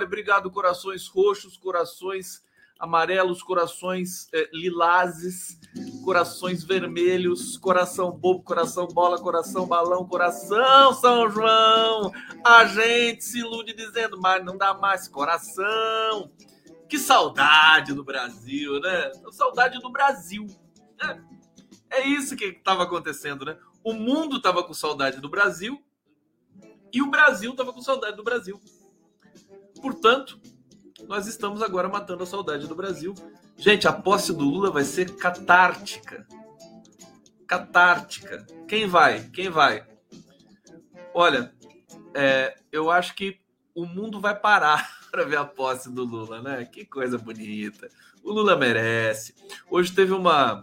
Olha, obrigado, corações roxos, corações amarelos, corações é, lilazes, corações vermelhos, coração bobo, coração bola, coração balão, coração São João. A gente se ilude dizendo, mas não dá mais coração. Que saudade do Brasil, né? Saudade do Brasil. Né? É isso que estava acontecendo, né? O mundo estava com saudade do Brasil e o Brasil estava com saudade do Brasil. Portanto, nós estamos agora matando a saudade do Brasil. Gente, a posse do Lula vai ser catártica. Catártica. Quem vai? Quem vai? Olha, é, eu acho que o mundo vai parar para ver a posse do Lula, né? Que coisa bonita. O Lula merece. Hoje teve uma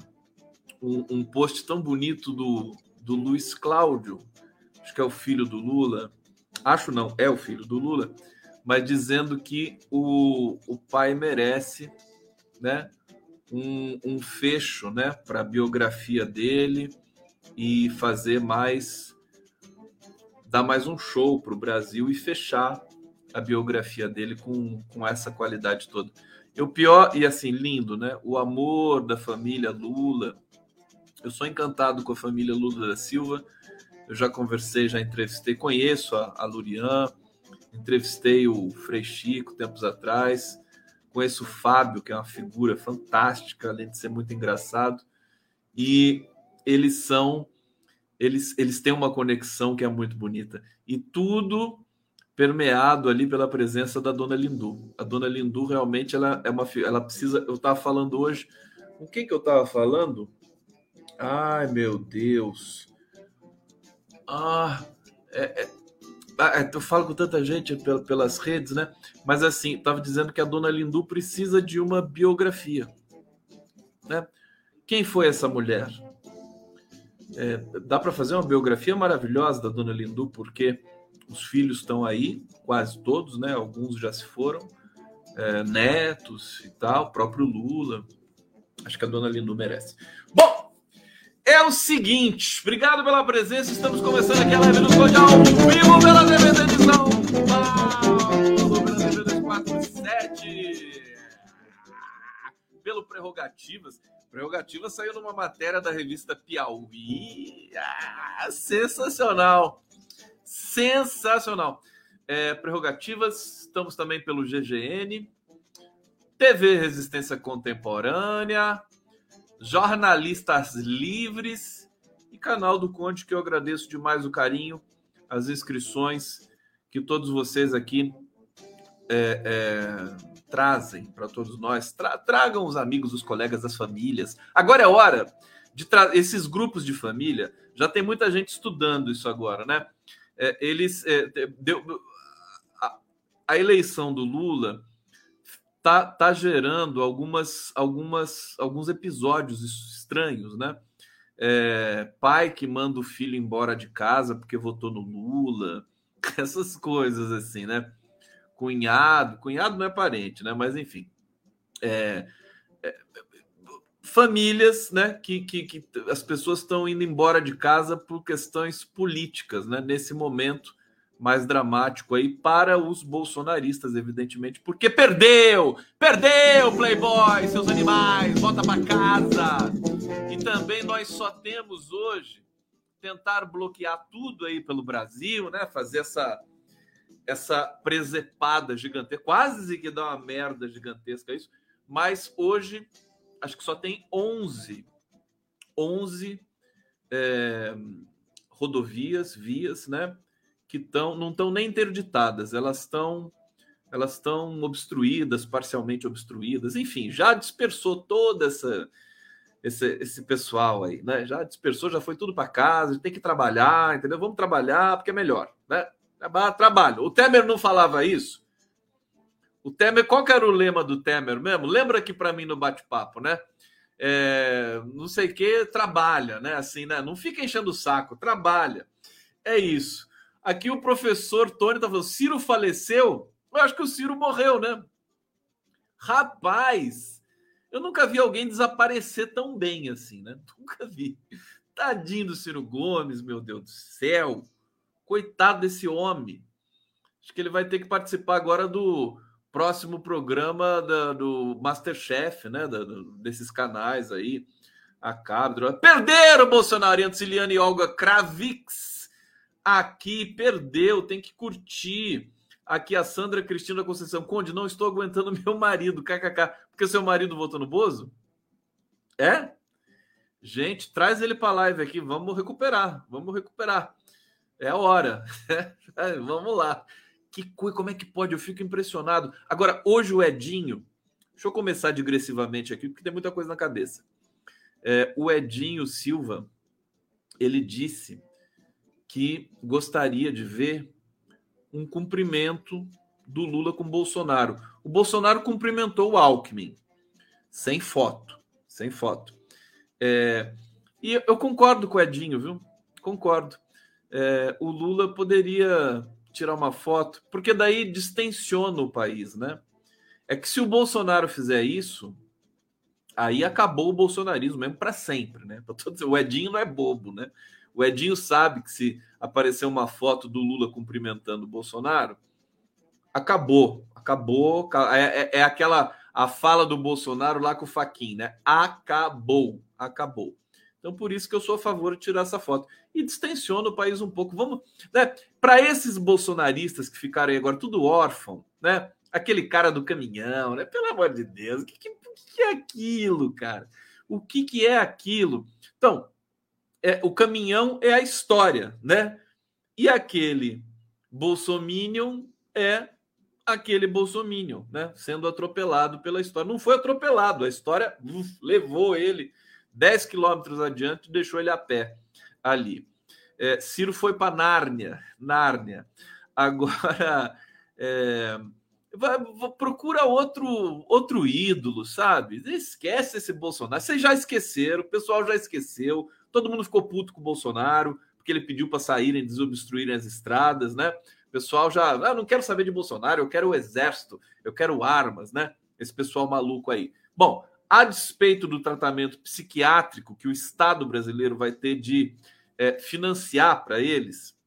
um, um post tão bonito do, do Luiz Cláudio, acho que é o filho do Lula, acho não, é o filho do Lula, mas dizendo que o, o pai merece né, um, um fecho né, para a biografia dele e fazer mais, dar mais um show para o Brasil e fechar a biografia dele com, com essa qualidade toda. E o pior, e assim, lindo, né? O amor da família Lula, eu sou encantado com a família Lula da Silva. Eu já conversei, já entrevistei, conheço a, a Lurian, entrevistei o Frei Chico tempos atrás, conheço o Fábio, que é uma figura fantástica, além de ser muito engraçado. E eles são, eles, eles têm uma conexão que é muito bonita. E tudo permeado ali pela presença da Dona Lindu. A Dona Lindu realmente ela é uma, ela precisa. Eu estava falando hoje, com quem que eu estava falando? Ai, meu Deus. Ah, é, é, eu falo com tanta gente pelas redes, né? Mas assim, estava dizendo que a dona Lindu precisa de uma biografia. Né? Quem foi essa mulher? É, dá para fazer uma biografia maravilhosa da dona Lindu, porque os filhos estão aí, quase todos, né? Alguns já se foram, é, netos e tal, próprio Lula. Acho que a dona Lindu merece. Bom, é o seguinte, obrigado pela presença. Estamos começando aqui a live do Code Prerrogativas. Prerrogativas saiu numa matéria da revista Piauí. Ah, sensacional! Sensacional! É, Prerrogativas, estamos também pelo GGN. TV Resistência Contemporânea, Jornalistas Livres e canal do Conde, que eu agradeço demais o carinho, as inscrições que todos vocês aqui é, é, trazem para todos nós. Tra tragam os amigos, os colegas, as famílias. Agora é hora de esses grupos de família. Já tem muita gente estudando isso agora, né? É, eles é, deu, a, a eleição do Lula tá, tá gerando algumas, algumas, alguns episódios estranhos, né? É, pai que manda o filho embora de casa porque votou no Lula, essas coisas assim, né? Cunhado, cunhado não é parente, né? Mas enfim, é, é, famílias, né? Que, que, que as pessoas estão indo embora de casa por questões políticas, né? Nesse momento mais dramático aí para os bolsonaristas, evidentemente, porque perdeu! Perdeu, Playboy, seus animais, volta para casa! E também nós só temos hoje tentar bloquear tudo aí pelo Brasil, né? Fazer essa essa presepada gigantesca, quase que dá uma merda gigantesca isso, mas hoje acho que só tem 11 11 é, rodovias, vias, né? que tão, não estão nem interditadas, elas estão elas estão obstruídas, parcialmente obstruídas, enfim, já dispersou toda essa esse, esse pessoal aí, né? Já dispersou, já foi tudo para casa, tem que trabalhar, entendeu? Vamos trabalhar porque é melhor, né? Trabalho. O Temer não falava isso. O Temer, qual era o lema do Temer mesmo? Lembra aqui para mim no bate-papo, né? é, não sei o que, trabalha, né? Assim, né? Não fica enchendo o saco, trabalha. É isso. Aqui o professor Tony tá falando: Ciro faleceu? Eu acho que o Ciro morreu, né? Rapaz, eu nunca vi alguém desaparecer tão bem assim, né? Nunca vi. Tadinho do Ciro Gomes, meu Deus do céu. Coitado desse homem. Acho que ele vai ter que participar agora do próximo programa da, do Masterchef, né? Da, do, desses canais aí. A Cabra. Perderam Bolsonaro, Antiliano e Olga Kravix. Aqui perdeu, tem que curtir. Aqui a Sandra Cristina Conceição. Conde, não estou aguentando meu marido, kkk. Porque seu marido votou no Bozo? É? Gente, traz ele para live aqui. Vamos recuperar. Vamos recuperar. É a hora. Vamos lá. Que como é que pode? Eu fico impressionado. Agora, hoje o Edinho. Deixa eu começar digressivamente aqui, porque tem muita coisa na cabeça. É, o Edinho Silva, ele disse que gostaria de ver um cumprimento do Lula com Bolsonaro. O Bolsonaro cumprimentou o Alckmin, sem foto, sem foto. É, e eu concordo com o Edinho, viu? Concordo. É, o Lula poderia tirar uma foto, porque daí distensiona o país, né? É que se o Bolsonaro fizer isso, aí acabou o bolsonarismo mesmo para sempre, né? O Edinho não é bobo, né? O Edinho sabe que se aparecer uma foto do Lula cumprimentando o Bolsonaro, acabou, acabou. É, é, é aquela a fala do Bolsonaro lá com o Faquin, né? Acabou, acabou. Então, por isso que eu sou a favor de tirar essa foto. E distensiona o país um pouco. Vamos, né? Para esses bolsonaristas que ficaram aí agora tudo órfão, né? Aquele cara do caminhão, né? Pelo amor de Deus, o que, que, que é aquilo, cara? O que, que é aquilo? Então, é, o caminhão é a história, né? E aquele bolsominion é aquele bolsominion, né? Sendo atropelado pela história. Não foi atropelado, a história uf, levou ele 10 quilômetros adiante deixou ele a pé ali. É, Ciro foi para Nárnia, Nárnia. Agora, é, vai, procura outro outro ídolo, sabe? Esquece esse Bolsonaro. Vocês já esqueceram, o pessoal já esqueceu. Todo mundo ficou puto com o Bolsonaro, porque ele pediu para saírem, desobstruírem as estradas, né? O pessoal já, ah, não quero saber de Bolsonaro, eu quero o exército, eu quero armas, né? Esse pessoal maluco aí. Bom, a despeito do tratamento psiquiátrico que o Estado brasileiro vai ter de é, financiar para eles,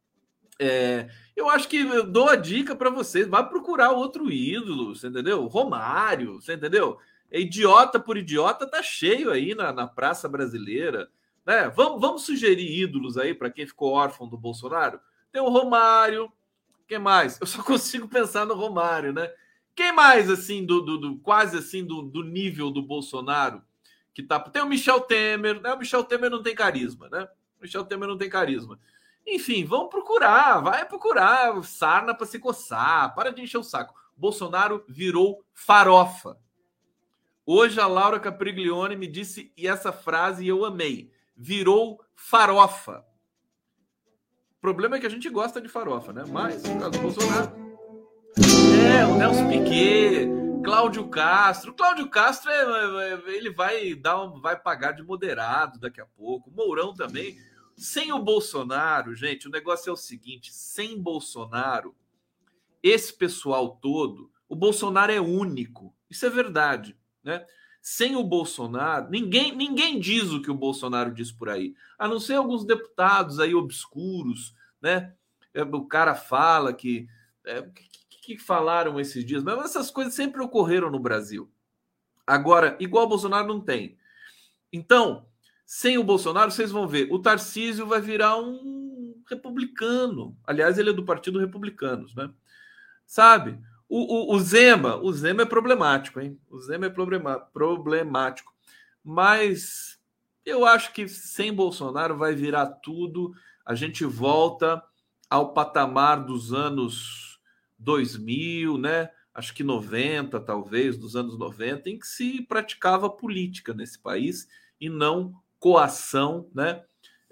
é, eu acho que eu dou a dica para vocês: vá procurar outro ídolo, você entendeu? Romário, você entendeu? É idiota por idiota tá cheio aí na, na praça brasileira. Né? Vamos, vamos sugerir ídolos aí para quem ficou órfão do Bolsonaro? Tem o Romário, quem mais? Eu só consigo pensar no Romário, né? Quem mais, assim, do, do, do quase assim, do, do, nível do Bolsonaro, que tá. Tem o Michel Temer, né? O Michel Temer não tem carisma, né? O Michel Temer não tem carisma. Enfim, vamos procurar, vai procurar sarna para se coçar, para de encher o saco. Bolsonaro virou farofa. Hoje a Laura Capriglione me disse e essa frase eu amei virou farofa. O problema é que a gente gosta de farofa, né? Mas, por causa do Bolsonaro. É, o Nelson Piquet, Cláudio Castro. Cláudio Castro, é, é, é, ele vai dar um, vai pagar de moderado daqui a pouco. Mourão também. Sem o Bolsonaro, gente, o negócio é o seguinte: sem Bolsonaro, esse pessoal todo, o Bolsonaro é único. Isso é verdade, né? Sem o Bolsonaro, ninguém, ninguém diz o que o Bolsonaro diz por aí, a não ser alguns deputados aí obscuros, né? O cara fala que. É, que, falaram esses dias? Mas essas coisas sempre ocorreram no Brasil. Agora, igual Bolsonaro não tem. Então, sem o Bolsonaro, vocês vão ver, o Tarcísio vai virar um republicano. Aliás, ele é do Partido Republicanos, né? Sabe? O, o, o, Zema, o Zema é problemático, hein? O Zema é problemático. Mas eu acho que sem Bolsonaro vai virar tudo. A gente volta ao patamar dos anos 2000, né? Acho que 90, talvez, dos anos 90, em que se praticava política nesse país e não coação, né?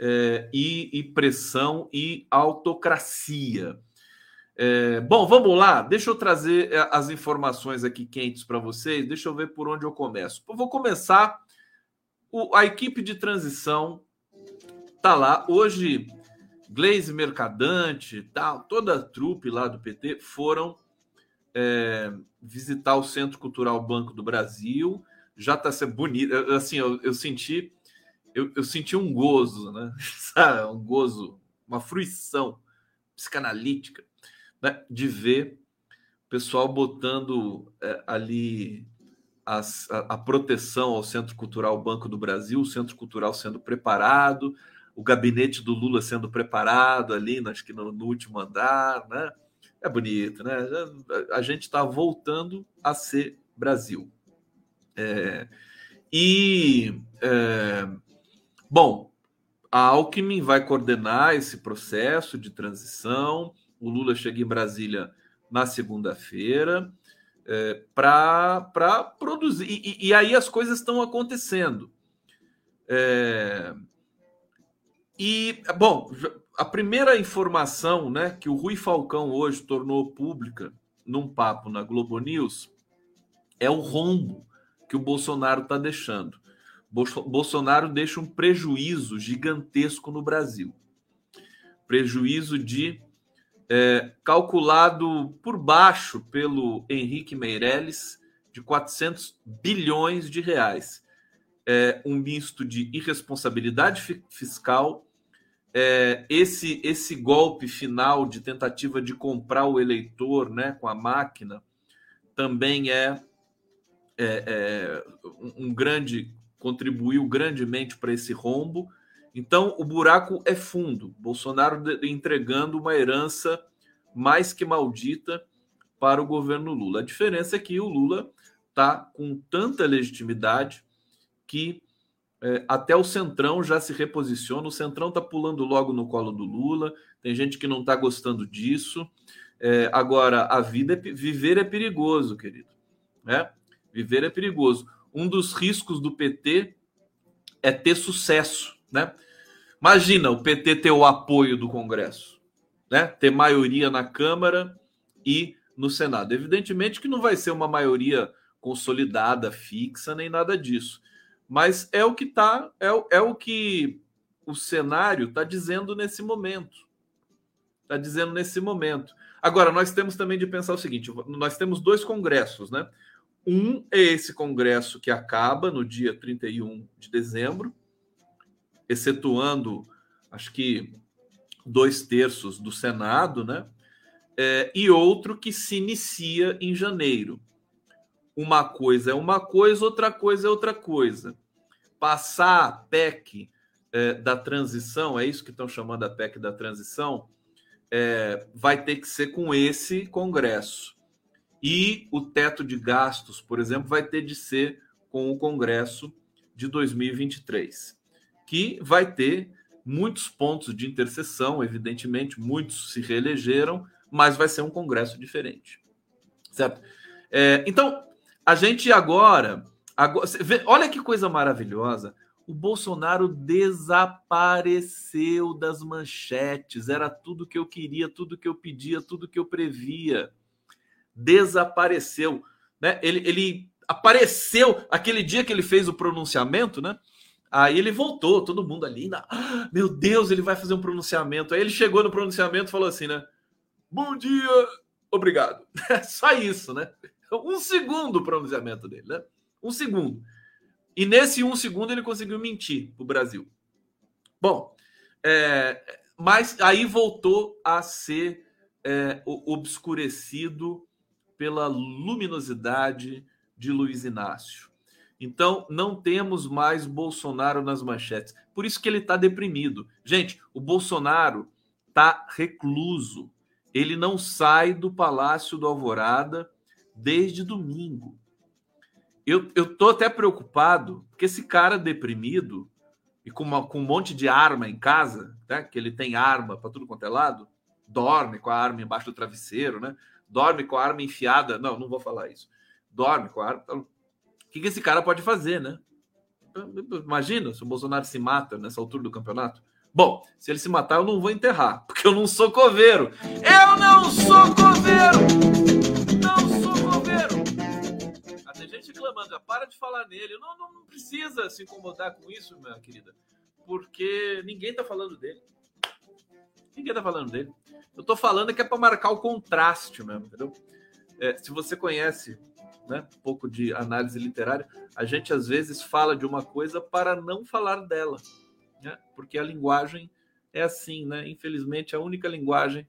É, e, e pressão e autocracia. É, bom, vamos lá. Deixa eu trazer é, as informações aqui quentes para vocês. Deixa eu ver por onde eu começo. Eu vou começar o, a equipe de transição tá lá. Hoje, Gleise Mercadante, tal, toda a trupe lá do PT foram é, visitar o Centro Cultural Banco do Brasil. Já está sendo bonito. Assim, eu, eu senti eu, eu, senti um gozo, né? Um gozo, uma fruição psicanalítica né? de ver o pessoal botando é, ali as, a, a, proteção ao Centro Cultural Banco do Brasil, o Centro Cultural sendo preparado, o gabinete do Lula sendo preparado ali, acho que no, no último andar, né? É bonito, né? A gente está voltando a ser Brasil. É, e, é, bom, a Alckmin vai coordenar esse processo de transição. O Lula chega em Brasília na segunda-feira é, para produzir. E, e, aí as coisas estão acontecendo. É, e, bom, a primeira informação né, que o Rui Falcão hoje tornou pública num papo na Globo News é o rombo que o Bolsonaro está deixando. Bolsonaro deixa um prejuízo gigantesco no Brasil. Prejuízo de é, calculado por baixo pelo Henrique Meirelles de 400 bilhões de reais. É, um misto de irresponsabilidade fiscal, é, esse, esse golpe final de tentativa de comprar o eleitor né, com a máquina também é, é, é um grande contribuiu grandemente para esse rombo então, o buraco é fundo. Bolsonaro entregando uma herança mais que maldita para o governo Lula. A diferença é que o Lula está com tanta legitimidade que é, até o Centrão já se reposiciona. O Centrão está pulando logo no colo do Lula. Tem gente que não está gostando disso. É, agora, a vida, é, viver é perigoso, querido. Né? Viver é perigoso. Um dos riscos do PT é ter sucesso né? Imagina o PT ter o apoio do Congresso, né? ter maioria na Câmara e no Senado. Evidentemente que não vai ser uma maioria consolidada, fixa, nem nada disso. Mas é o que tá, é, é o que o cenário está dizendo nesse momento. Está dizendo nesse momento. Agora, nós temos também de pensar o seguinte: nós temos dois congressos, né? Um é esse congresso que acaba no dia 31 de dezembro, excetuando, acho que dois terços do Senado, né? É, e outro que se inicia em janeiro. Uma coisa é uma coisa, outra coisa é outra coisa. Passar a PEC é, da transição, é isso que estão chamando a PEC da transição, é, vai ter que ser com esse Congresso. E o teto de gastos, por exemplo, vai ter de ser com o Congresso de 2023 que vai ter muitos pontos de interseção, evidentemente, muitos se reelegeram, mas vai ser um Congresso diferente. Certo? É, então, a gente agora. agora olha que coisa maravilhosa. O Bolsonaro desapareceu das manchetes. Era tudo que eu queria, tudo que eu pedia, tudo que eu previa. Desapareceu. Né? Ele, ele apareceu aquele dia que ele fez o pronunciamento, né? Aí ele voltou, todo mundo ali, na... ah, meu Deus, ele vai fazer um pronunciamento. Aí ele chegou no pronunciamento e falou assim, né? Bom dia, obrigado. Só isso, né? Um segundo o pronunciamento dele, né? Um segundo. E nesse um segundo ele conseguiu mentir o Brasil. Bom, é, mas aí voltou a ser é, obscurecido pela luminosidade de Luiz Inácio. Então, não temos mais Bolsonaro nas manchetes. Por isso que ele está deprimido. Gente, o Bolsonaro está recluso. Ele não sai do Palácio do Alvorada desde domingo. Eu, eu tô até preocupado, porque esse cara deprimido e com, uma, com um monte de arma em casa, né, que ele tem arma para tudo quanto é lado, dorme com a arma embaixo do travesseiro, né? Dorme com a arma enfiada. Não, não vou falar isso. Dorme com a arma. O que, que esse cara pode fazer, né? Imagina se o Bolsonaro se mata nessa altura do campeonato. Bom, se ele se matar, eu não vou enterrar, porque eu não sou coveiro. Eu não sou coveiro! Gente reclamando, para de falar nele. Não, não, não precisa se incomodar com isso, minha querida, porque ninguém está falando dele. Ninguém está falando dele. Eu estou falando que é para marcar o contraste mesmo, entendeu? É, se você conhece né, um pouco de análise literária, a gente às vezes fala de uma coisa para não falar dela, né? porque a linguagem é assim, né? Infelizmente, a única linguagem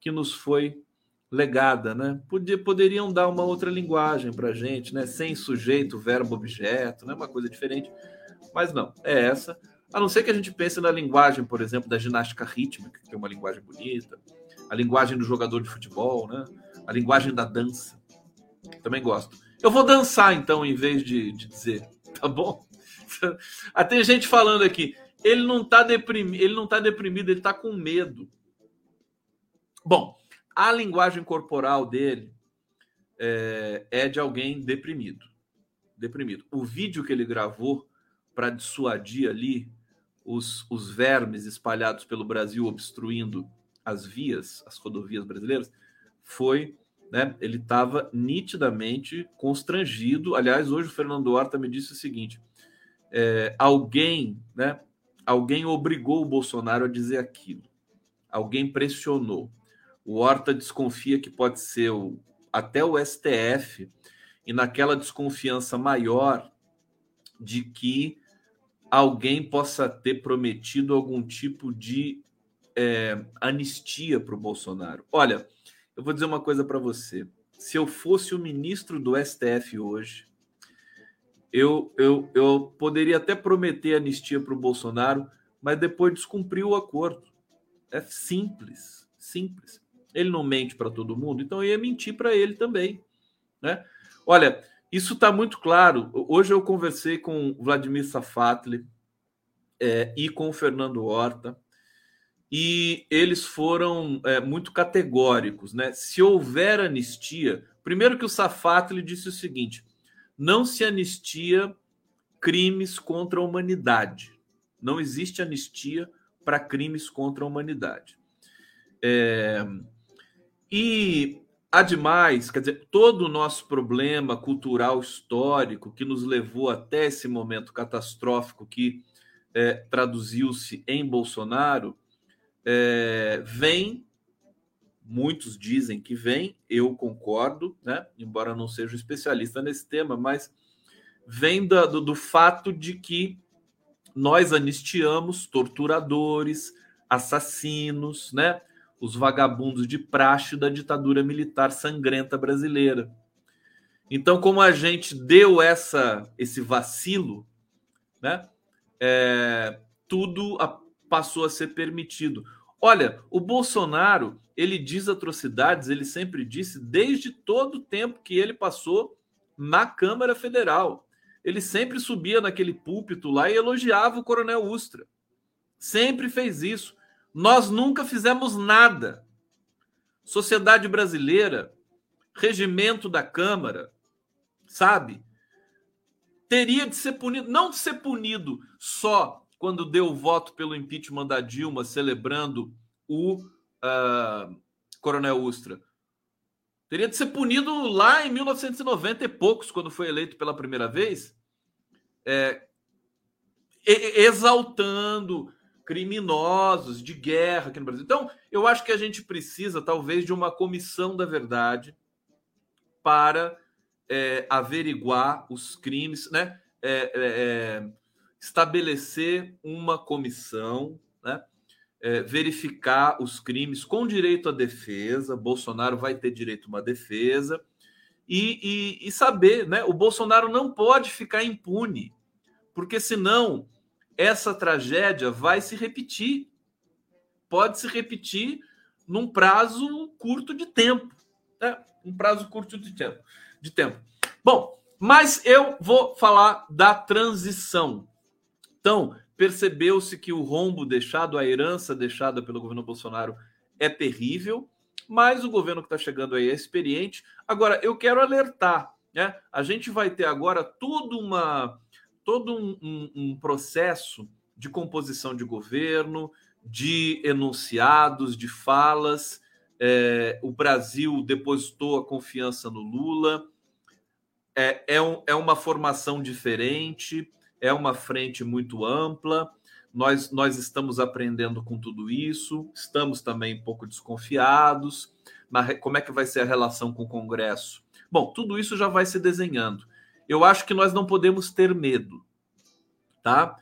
que nos foi legada, né? poderiam dar uma outra linguagem para gente, né? Sem sujeito, verbo, objeto, né? Uma coisa diferente. Mas não, é essa. A não ser que a gente pense na linguagem, por exemplo, da ginástica rítmica, que é uma linguagem bonita, a linguagem do jogador de futebol, né? A linguagem da dança. Também gosto. Eu vou dançar, então, em vez de, de dizer, tá bom? Até gente falando aqui, ele não tá deprimido, ele não tá deprimido, ele tá com medo. Bom, a linguagem corporal dele é, é de alguém deprimido. Deprimido. O vídeo que ele gravou para dissuadir ali os, os vermes espalhados pelo Brasil obstruindo as vias, as rodovias brasileiras, foi, né? Ele estava nitidamente constrangido. Aliás, hoje o Fernando Horta me disse o seguinte: é, alguém, né? Alguém obrigou o Bolsonaro a dizer aquilo. Alguém pressionou. O Horta desconfia que pode ser o, até o STF, e naquela desconfiança maior de que alguém possa ter prometido algum tipo de é, anistia para o Bolsonaro. Olha, eu vou dizer uma coisa para você. Se eu fosse o ministro do STF hoje, eu, eu, eu poderia até prometer anistia para o Bolsonaro, mas depois descumprir o acordo. É simples, simples. Ele não mente para todo mundo, então eu ia mentir para ele também. Né? Olha, isso está muito claro. Hoje eu conversei com Vladimir Safatli é, e com o Fernando Horta, e eles foram é, muito categóricos. Né? Se houver anistia, primeiro que o Safatli disse o seguinte: não se anistia crimes contra a humanidade. Não existe anistia para crimes contra a humanidade. É, e ademais, quer dizer, todo o nosso problema cultural histórico que nos levou até esse momento catastrófico que é, traduziu-se em Bolsonaro, é, vem, muitos dizem que vem, eu concordo, né? embora não seja um especialista nesse tema, mas vem do, do, do fato de que nós anistiamos torturadores, assassinos, né? Os vagabundos de praxe da ditadura militar sangrenta brasileira. Então, como a gente deu essa esse vacilo, né, é, tudo a, passou a ser permitido. Olha, o Bolsonaro ele diz atrocidades, ele sempre disse desde todo o tempo que ele passou na Câmara Federal. Ele sempre subia naquele púlpito lá e elogiava o Coronel Ustra. Sempre fez isso. Nós nunca fizemos nada. Sociedade brasileira, regimento da Câmara, sabe? Teria de ser punido, não de ser punido só quando deu o voto pelo impeachment da Dilma, celebrando o uh, Coronel Ustra. Teria de ser punido lá em 1990 e poucos, quando foi eleito pela primeira vez, é, exaltando criminosos de guerra aqui no Brasil. Então, eu acho que a gente precisa, talvez, de uma comissão da verdade para é, averiguar os crimes, né? É, é, é estabelecer uma comissão, né? É, verificar os crimes com direito à defesa. Bolsonaro vai ter direito a uma defesa e, e, e saber, né? O Bolsonaro não pode ficar impune, porque senão essa tragédia vai se repetir. Pode se repetir num prazo curto de tempo. Né? Um prazo curto de tempo. De tempo. Bom, mas eu vou falar da transição. Então, percebeu-se que o rombo deixado, a herança deixada pelo governo Bolsonaro é terrível, mas o governo que está chegando aí é experiente. Agora, eu quero alertar, né? A gente vai ter agora tudo uma todo um, um, um processo de composição de governo, de enunciados, de falas. É, o Brasil depositou a confiança no Lula. é, é, um, é uma formação diferente, é uma frente muito ampla. Nós, nós estamos aprendendo com tudo isso, estamos também um pouco desconfiados. Mas como é que vai ser a relação com o Congresso? Bom, tudo isso já vai se desenhando. Eu acho que nós não podemos ter medo, tá?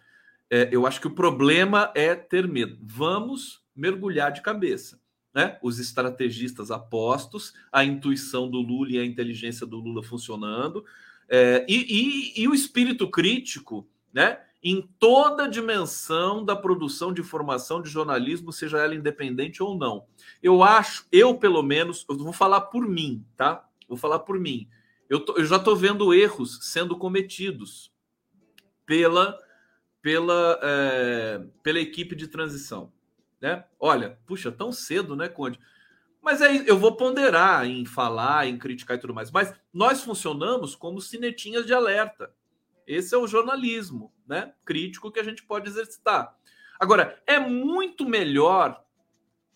É, eu acho que o problema é ter medo. Vamos mergulhar de cabeça. Né? Os estrategistas apostos, a intuição do Lula e a inteligência do Lula funcionando, é, e, e, e, o espírito crítico, né? Em toda a dimensão da produção de informação de jornalismo, seja ela independente ou não. Eu acho, eu pelo menos, eu vou falar por mim, tá? Vou falar por mim. Eu, tô, eu já estou vendo erros sendo cometidos pela, pela, é, pela equipe de transição. Né? Olha, puxa, tão cedo, né, Conde? Mas aí eu vou ponderar em falar, em criticar e tudo mais. Mas nós funcionamos como sinetinhas de alerta. Esse é o jornalismo, né? Crítico que a gente pode exercitar. Agora, é muito melhor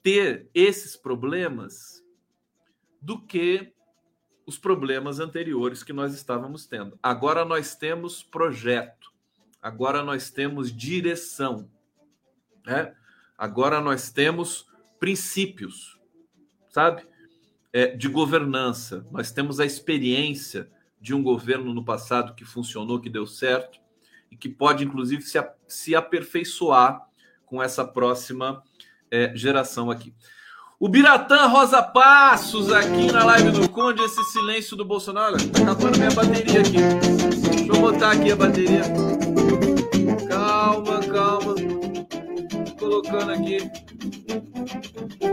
ter esses problemas do que os problemas anteriores que nós estávamos tendo. Agora nós temos projeto. Agora nós temos direção, né? Agora nós temos princípios sabe? É, de governança. Nós temos a experiência de um governo no passado que funcionou, que deu certo, e que pode, inclusive, se, se aperfeiçoar com essa próxima é, geração aqui. O Biratã Rosa Passos aqui na live do Conde, esse silêncio do Bolsonaro. Tá acabando minha bateria aqui. Deixa eu botar aqui a bateria. Calma, calma. Colocando aqui.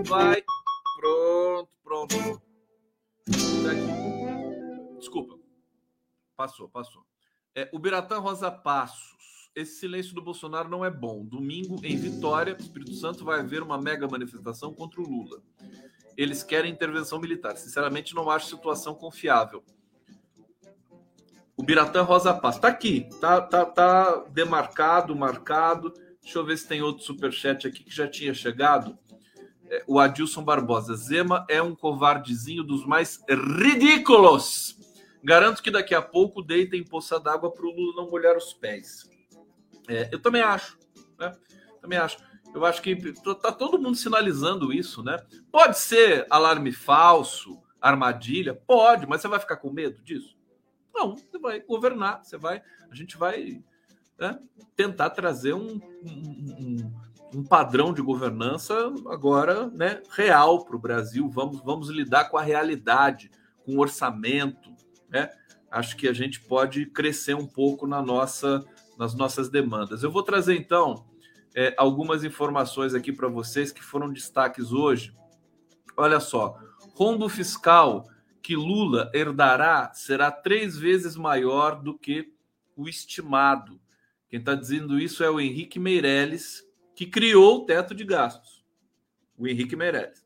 Vai. Pronto, pronto. Desculpa. Passou, passou. É, o Biratã Rosa Passos. Esse silêncio do Bolsonaro não é bom. Domingo, em Vitória, Espírito Santo, vai haver uma mega manifestação contra o Lula. Eles querem intervenção militar. Sinceramente, não acho situação confiável. O Biratã Rosa Passos. Tá aqui. Tá, tá, tá demarcado, marcado. Deixa eu ver se tem outro superchat aqui que já tinha chegado. É, o Adilson Barbosa. Zema é um covardezinho dos mais ridículos. Garanto que daqui a pouco deita em poça d'água para o Lula não molhar os pés. É, eu também acho, né? Também acho. Eu acho que tá todo mundo sinalizando isso, né? Pode ser alarme falso, armadilha, pode, mas você vai ficar com medo disso? Não, você vai governar, você vai, a gente vai né, tentar trazer um, um, um um padrão de governança agora né, real para o Brasil. Vamos, vamos lidar com a realidade, com o orçamento. Né? Acho que a gente pode crescer um pouco na nossa, nas nossas demandas. Eu vou trazer então é, algumas informações aqui para vocês que foram destaques hoje. Olha só, rombo fiscal que Lula herdará será três vezes maior do que o estimado. Quem está dizendo isso é o Henrique Meirelles, que criou o teto de gastos, o Henrique Meirelles.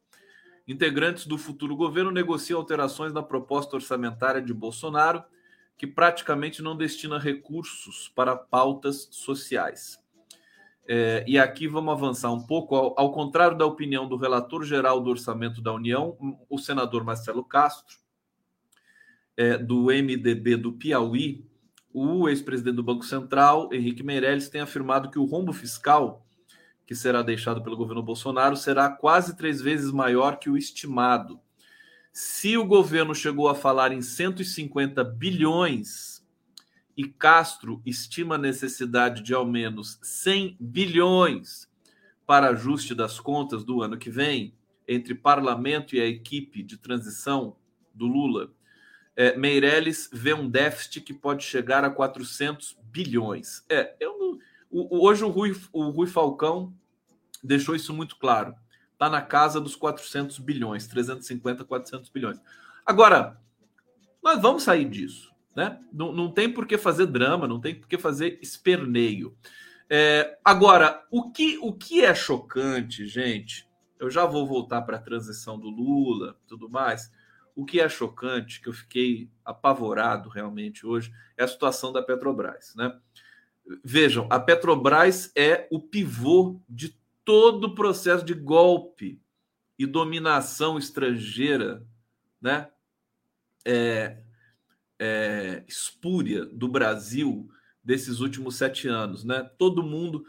Integrantes do futuro governo negociam alterações na proposta orçamentária de Bolsonaro, que praticamente não destina recursos para pautas sociais. É, e aqui vamos avançar um pouco. Ao, ao, contrário da opinião do relator geral do orçamento da União, o senador Marcelo Castro, é, do MDB do Piauí, o ex-presidente do Banco Central, Henrique Meirelles, tem afirmado que o rombo fiscal que será deixado pelo governo Bolsonaro será quase três vezes maior que o estimado. Se o governo chegou a falar em 150 bilhões e Castro estima a necessidade de ao menos 100 bilhões para ajuste das contas do ano que vem, entre parlamento e a equipe de transição do Lula, é, Meirelles vê um déficit que pode chegar a 400 bilhões. É, eu não, o, hoje o Rui, o Rui Falcão deixou isso muito claro. Está na casa dos 400 bilhões, 350, 400 bilhões. Agora, nós vamos sair disso. Né? Não, não tem por que fazer drama, não tem por que fazer esperneio. É, agora, o que, o que é chocante, gente, eu já vou voltar para a transição do Lula tudo mais. O que é chocante, que eu fiquei apavorado realmente hoje, é a situação da Petrobras. Né? Vejam, a Petrobras é o pivô de todo o processo de golpe e dominação estrangeira, né? É, é, espúria do Brasil desses últimos sete anos, né? Todo mundo,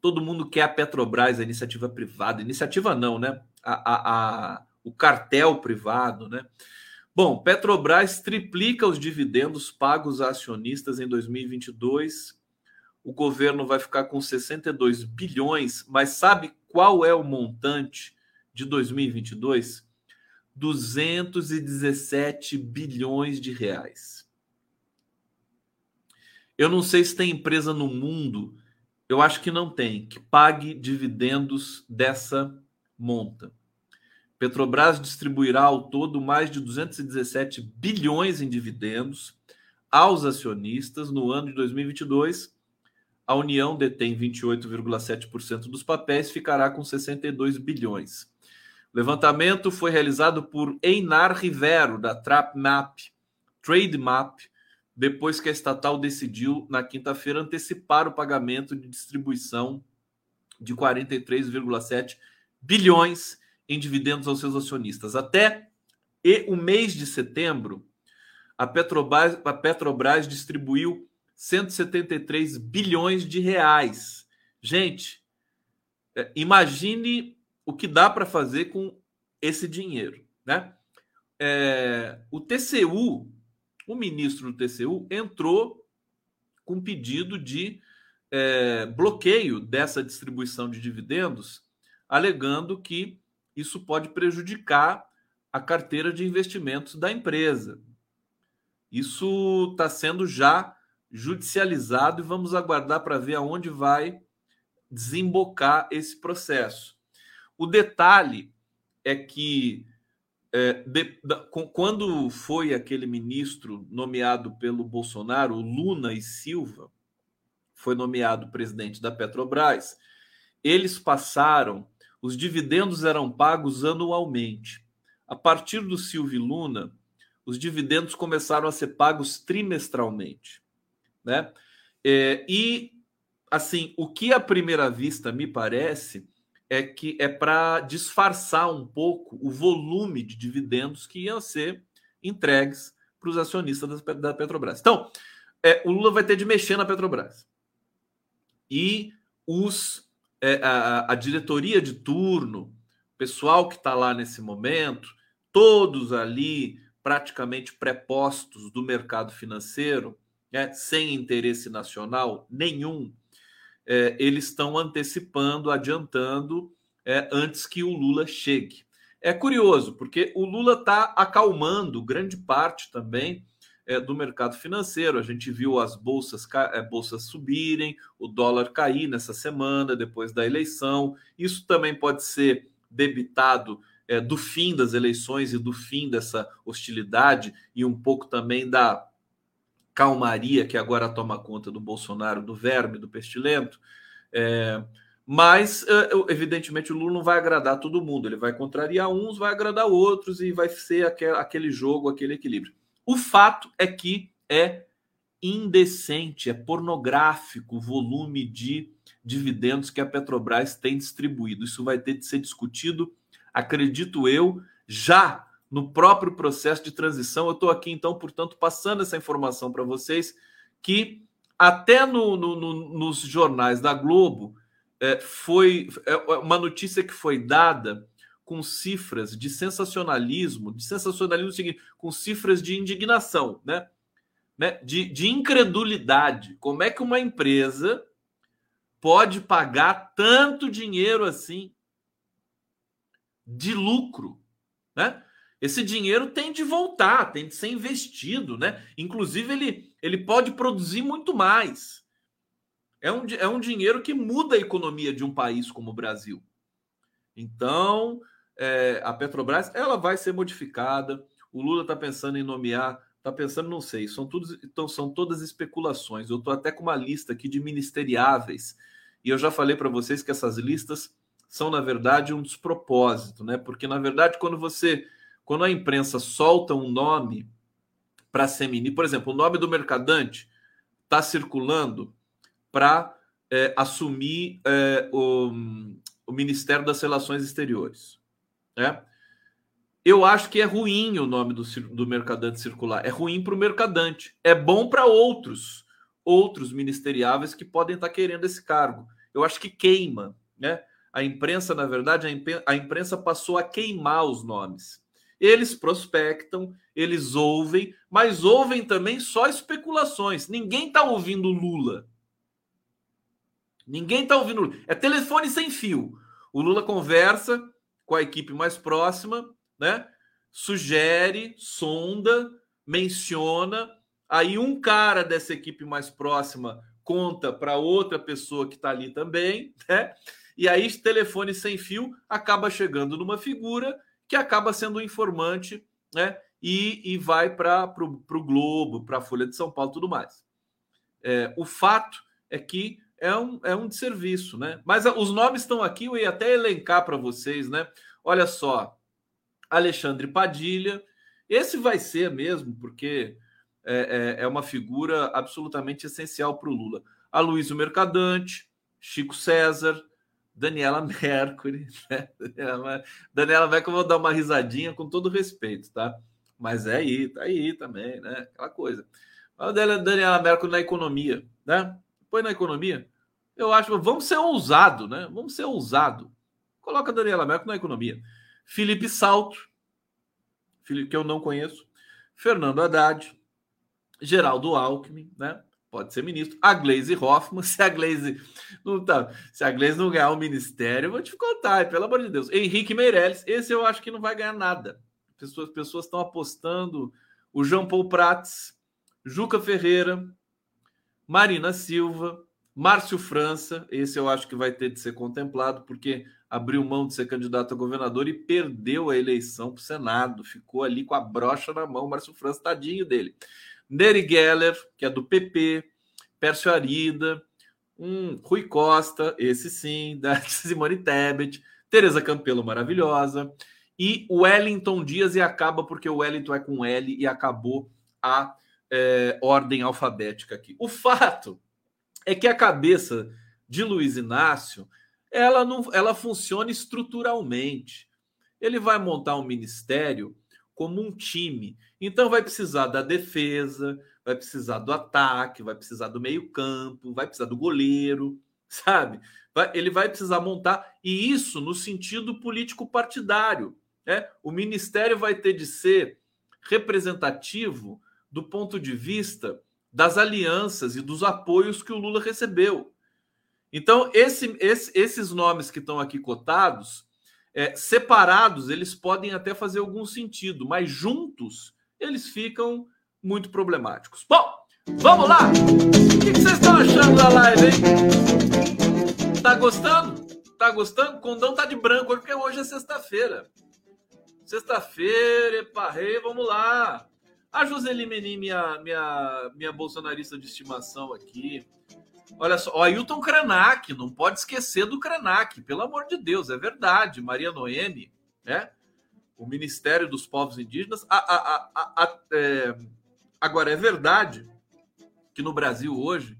todo mundo quer a Petrobras, a iniciativa privada, iniciativa não, né? A, a, a, o cartel privado, né? Bom, Petrobras triplica os dividendos pagos a acionistas em 2022. O governo vai ficar com 62 bilhões, mas sabe qual é o montante de 2022? 217 bilhões de reais. Eu não sei se tem empresa no mundo, eu acho que não tem, que pague dividendos dessa monta. Petrobras distribuirá ao todo mais de 217 bilhões em dividendos aos acionistas no ano de 2022. A União detém 28,7% dos papéis, ficará com 62 bilhões. O levantamento foi realizado por Einar Rivero, da TrapMap, TradeMap, depois que a estatal decidiu, na quinta-feira, antecipar o pagamento de distribuição de 43,7 bilhões em dividendos aos seus acionistas. Até e o mês de setembro, a Petrobras, a Petrobras distribuiu 173 bilhões de reais. Gente, é, imagine o que dá para fazer com esse dinheiro, né? É, o TCU, o ministro do TCU, entrou com pedido de é, bloqueio dessa distribuição de dividendos, alegando que isso pode prejudicar a carteira de investimentos da empresa. Isso está sendo já judicializado e vamos aguardar para ver aonde vai desembocar esse processo. O detalhe é que é, de, da, quando foi aquele ministro nomeado pelo Bolsonaro, Luna e Silva, foi nomeado presidente da Petrobras, eles passaram os dividendos eram pagos anualmente. A partir do Silvio Luna, os dividendos começaram a ser pagos trimestralmente, né? É, e assim, o que à primeira vista me parece é que é para disfarçar um pouco o volume de dividendos que iam ser entregues para os acionistas da Petrobras. Então, é, o Lula vai ter de mexer na Petrobras. E os é, a, a diretoria de turno, o pessoal que está lá nesse momento, todos ali praticamente prepostos do mercado financeiro, né, sem interesse nacional nenhum, é, eles estão antecipando, adiantando é, antes que o Lula chegue. É curioso, porque o Lula está acalmando grande parte também é, do mercado financeiro. A gente viu as bolsas, é, bolsas subirem, o dólar cair nessa semana, depois da eleição. Isso também pode ser debitado é, do fim das eleições e do fim dessa hostilidade e um pouco também da calmaria que agora toma conta do Bolsonaro, do verme, do pestilento. É, mas, é, evidentemente, o Lula não vai agradar todo mundo. Ele vai contrariar uns, vai agradar outros e vai ser aquele jogo, aquele equilíbrio. O fato é que é indecente, é pornográfico o volume de dividendos que a Petrobras tem distribuído. Isso vai ter de ser discutido, acredito eu, já no próprio processo de transição. Eu estou aqui, então, portanto, passando essa informação para vocês, que até no, no, no, nos jornais da Globo é, foi é, uma notícia que foi dada com cifras de sensacionalismo, de sensacionalismo seguinte, com cifras de indignação, né? né? De, de incredulidade. Como é que uma empresa pode pagar tanto dinheiro assim de lucro, né? Esse dinheiro tem de voltar, tem de ser investido, né? Inclusive, ele, ele pode produzir muito mais. É um, é um dinheiro que muda a economia de um país como o Brasil. Então, é, a Petrobras ela vai ser modificada. O Lula está pensando em nomear, está pensando, não sei, são, tudo, então, são todas especulações. Eu estou até com uma lista aqui de ministeriáveis, e eu já falei para vocês que essas listas são, na verdade, um despropósito, né? Porque, na verdade, quando você. Quando a imprensa solta um nome para ser ministro, por exemplo, o nome do mercadante está circulando para é, assumir é, o, o Ministério das Relações Exteriores. Né? eu acho que é ruim o nome do, do mercadante circular. É ruim para o mercadante. É bom para outros, outros ministeriáveis que podem estar tá querendo esse cargo. Eu acho que queima, né? A imprensa, na verdade, a imprensa passou a queimar os nomes. Eles prospectam, eles ouvem, mas ouvem também só especulações. Ninguém está ouvindo Lula. Ninguém está ouvindo Lula. É telefone sem fio. O Lula conversa com a equipe mais próxima, né? Sugere, sonda, menciona. Aí um cara dessa equipe mais próxima conta para outra pessoa que está ali também, né? E aí, telefone sem fio acaba chegando numa figura que acaba sendo um informante, né? E, e vai para o Globo, para a Folha de São Paulo tudo mais. É, o fato é que é um, é um desserviço, né? Mas os nomes estão aqui, eu ia até elencar para vocês, né? Olha só, Alexandre Padilha, esse vai ser mesmo, porque é, é, é uma figura absolutamente essencial para o Lula. Aloysio Mercadante, Chico César, Daniela Mercury, né? Daniela Mercury, eu vou dar uma risadinha com todo respeito, tá? Mas é aí, tá aí também, né? Aquela coisa. A Daniela Mercury na economia, né? Põe na economia. Eu acho, vamos ser ousado, né? Vamos ser ousado. Coloca Daniela Mercury na economia. Felipe Salto, que eu não conheço. Fernando Haddad, Geraldo Alckmin, né? Pode ser ministro. A Glaze Hoffman, se a Glaze não tá, se a Glaze não ganhar o ministério, eu vou te contar, pelo amor de Deus. Henrique Meirelles, esse eu acho que não vai ganhar nada. Pessoas pessoas estão apostando o João Paul Prats, Juca Ferreira, Marina Silva, Márcio França, esse eu acho que vai ter de ser contemplado, porque abriu mão de ser candidato a governador e perdeu a eleição para o Senado, ficou ali com a brocha na mão, Márcio França, tadinho dele. Neri Geller, que é do PP, Pércio Arida, um Rui Costa, esse sim, da Simone Tebet, Tereza Campelo, maravilhosa, e Wellington Dias, e acaba porque o Wellington é com L e acabou a é, ordem alfabética aqui. O fato é que a cabeça de Luiz Inácio ela não ela funciona estruturalmente. Ele vai montar um ministério como um time. Então vai precisar da defesa, vai precisar do ataque, vai precisar do meio-campo, vai precisar do goleiro, sabe? Vai, ele vai precisar montar, e isso no sentido político partidário. Né? O ministério vai ter de ser representativo do ponto de vista das alianças e dos apoios que o Lula recebeu. Então, esse, esse, esses nomes que estão aqui cotados, é, separados, eles podem até fazer algum sentido, mas juntos eles ficam muito problemáticos. Bom, vamos lá! O que vocês estão achando da live, hein? Tá gostando? Tá gostando? Condão tá de branco hoje, porque hoje é sexta-feira. Sexta-feira, eparrei, vamos lá. A Joseli Menin, minha, minha, minha bolsonarista de estimação aqui. Olha só, o Ailton Krenak, não pode esquecer do Krenak, pelo amor de Deus, é verdade. Maria Noemi, né? O Ministério dos Povos Indígenas. A, a, a, é... Agora, é verdade que no Brasil hoje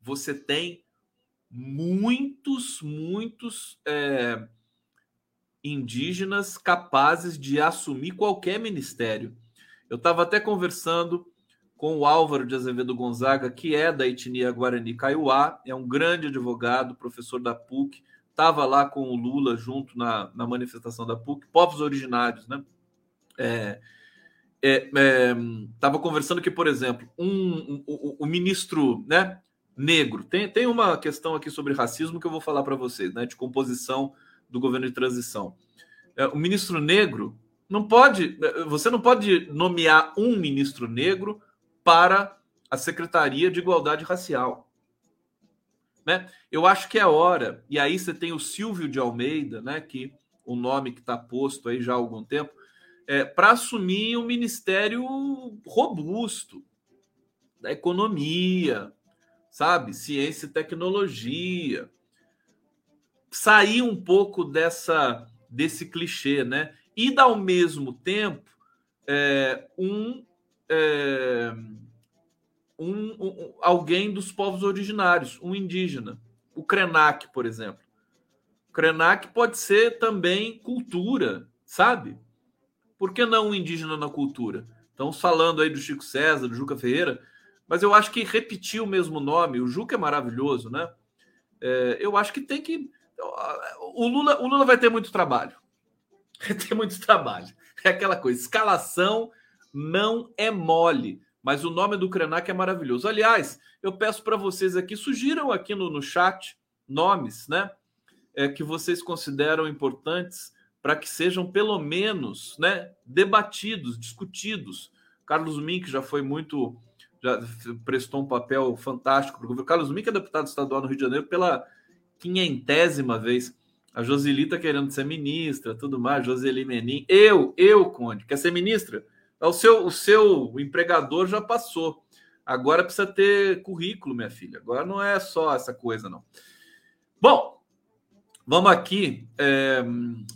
você tem muitos, muitos é... indígenas capazes de assumir qualquer ministério. Eu estava até conversando com o Álvaro de Azevedo Gonzaga, que é da etnia Guarani Kaiowá, é um grande advogado, professor da PUC, estava lá com o Lula junto na, na manifestação da PUC, povos originários, né? É, estava é, é, conversando que, por exemplo, um, um, um, um, ministro né, negro, tem, tem uma questão aqui sobre racismo que eu vou falar para vocês, né, de composição do governo de transição. É, o ministro negro não pode, você não pode nomear um ministro negro para a Secretaria de Igualdade Racial. Né? Eu acho que é hora, e aí você tem o Silvio de Almeida, né, que o nome que está posto aí já há algum tempo, é, para assumir um ministério robusto da economia, sabe? Ciência e tecnologia. Sair um pouco dessa desse clichê, né? E, ao mesmo tempo, é, um é, um, um, alguém dos povos originários, um indígena. O Krenak, por exemplo. O Krenak pode ser também cultura, sabe? Por que não um indígena na cultura? Estamos falando aí do Chico César, do Juca Ferreira, mas eu acho que repetir o mesmo nome, o Juca é maravilhoso, né? É, eu acho que tem que. O Lula, o Lula vai ter muito trabalho. Vai ter muito trabalho. É aquela coisa, escalação não é mole, mas o nome do Krenak é maravilhoso. Aliás, eu peço para vocês aqui, sugiram aqui no, no chat nomes, né? É, que vocês consideram importantes para que sejam pelo menos né, debatidos, discutidos. Carlos Mink já foi muito, já prestou um papel fantástico para o governo. Carlos Mink é deputado estadual no Rio de Janeiro pela quinhentésima vez. A Joselita querendo ser ministra, tudo mais, Joseli Menin. Eu, eu, Conde, quer ser ministra? O seu, o seu empregador já passou. Agora precisa ter currículo, minha filha. Agora não é só essa coisa, não. Bom, Vamos aqui, é,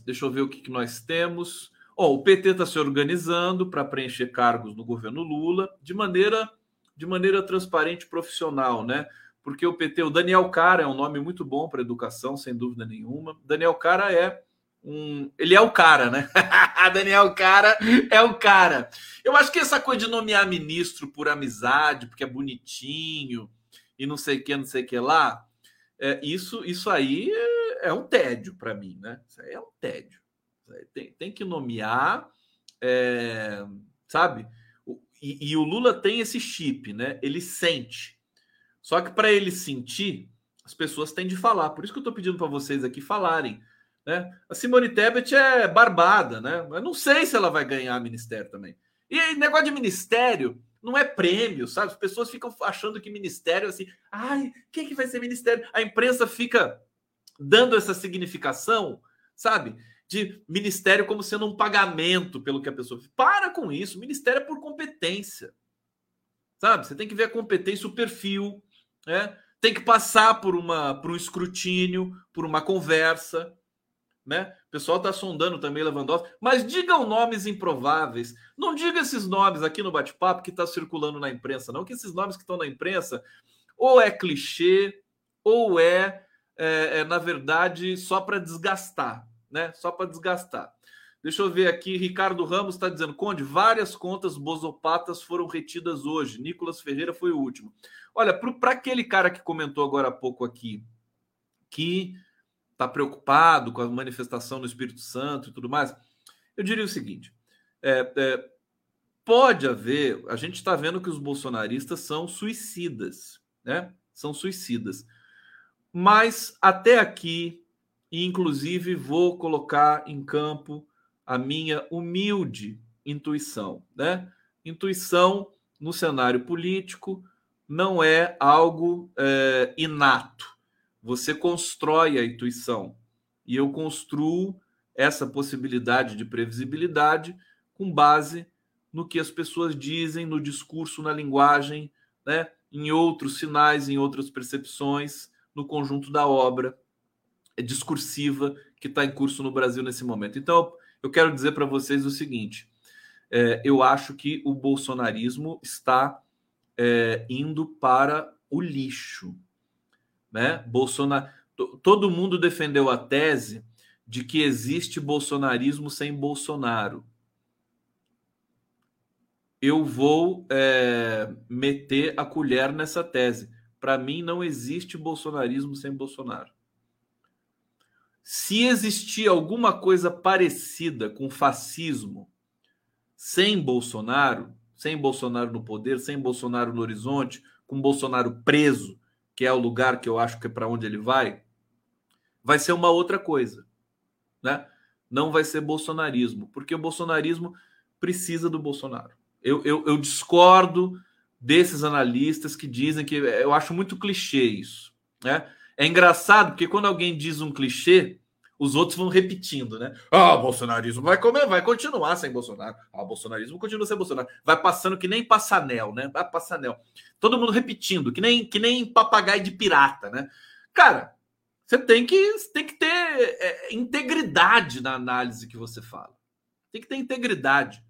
deixa eu ver o que, que nós temos. Oh, o PT está se organizando para preencher cargos no governo Lula de maneira, de maneira transparente e profissional, né? Porque o PT, o Daniel Cara é um nome muito bom para educação, sem dúvida nenhuma. Daniel Cara é um. Ele é o cara, né? Daniel Cara é o cara. Eu acho que essa coisa de nomear ministro por amizade, porque é bonitinho e não sei o que, não sei o que lá, é, isso, isso aí é um tédio para mim, né? Isso aí é um tédio. Tem, tem que nomear, é, sabe? E, e, o Lula tem esse chip, né? Ele sente. Só que para ele sentir, as pessoas têm de falar. Por isso que eu estou pedindo para vocês aqui falarem. Né? A Simone Tebet é barbada, né? Eu não sei se ela vai ganhar ministério também. E negócio de ministério não é prêmio, sabe? As pessoas ficam achando que ministério assim, ai, quem que vai ser ministério? A imprensa fica dando essa significação, sabe? De ministério como sendo um pagamento pelo que a pessoa. Para com isso. Ministério é por competência. Sabe? Você tem que ver a competência, o perfil, né? Tem que passar por uma por um escrutínio, por uma conversa, né? O pessoal está sondando também Lewandowski, mas digam nomes improváveis. Não diga esses nomes aqui no bate-papo que está circulando na imprensa, não, que esses nomes que estão na imprensa ou é clichê ou é é, é na verdade, só para desgastar, né? Só para desgastar. Deixa eu ver aqui, Ricardo Ramos está dizendo, Conde, várias contas bozopatas foram retidas hoje. Nicolas Ferreira foi o último. Olha, para aquele cara que comentou agora há pouco aqui, que está preocupado com a manifestação do Espírito Santo e tudo mais, eu diria o seguinte: é, é, pode haver, a gente está vendo que os bolsonaristas são suicidas, né? São suicidas. Mas até aqui, inclusive, vou colocar em campo a minha humilde intuição, né? Intuição no cenário político não é algo é, inato. Você constrói a intuição e eu construo essa possibilidade de previsibilidade com base no que as pessoas dizem, no discurso, na linguagem, né? em outros sinais, em outras percepções no conjunto da obra discursiva que está em curso no Brasil nesse momento. Então, eu quero dizer para vocês o seguinte: é, eu acho que o bolsonarismo está é, indo para o lixo. Né? Bolsonaro, todo mundo defendeu a tese de que existe bolsonarismo sem Bolsonaro. Eu vou é, meter a colher nessa tese para mim, não existe bolsonarismo sem Bolsonaro. Se existir alguma coisa parecida com fascismo sem Bolsonaro, sem Bolsonaro no poder, sem Bolsonaro no horizonte, com Bolsonaro preso, que é o lugar que eu acho que é para onde ele vai, vai ser uma outra coisa, né? Não vai ser bolsonarismo, porque o bolsonarismo precisa do Bolsonaro. Eu, eu, eu discordo desses analistas que dizem que eu acho muito clichê isso, né? É engraçado porque quando alguém diz um clichê, os outros vão repetindo, né? Ah, o bolsonarismo vai comer, vai continuar sem Bolsonaro. Ah, o bolsonarismo continua sem Bolsonaro. Vai passando que nem passanel, né? Vai passanel. Todo mundo repetindo, que nem que nem papagaio de pirata, né? Cara, você tem que tem que ter é, integridade na análise que você fala. Tem que ter integridade.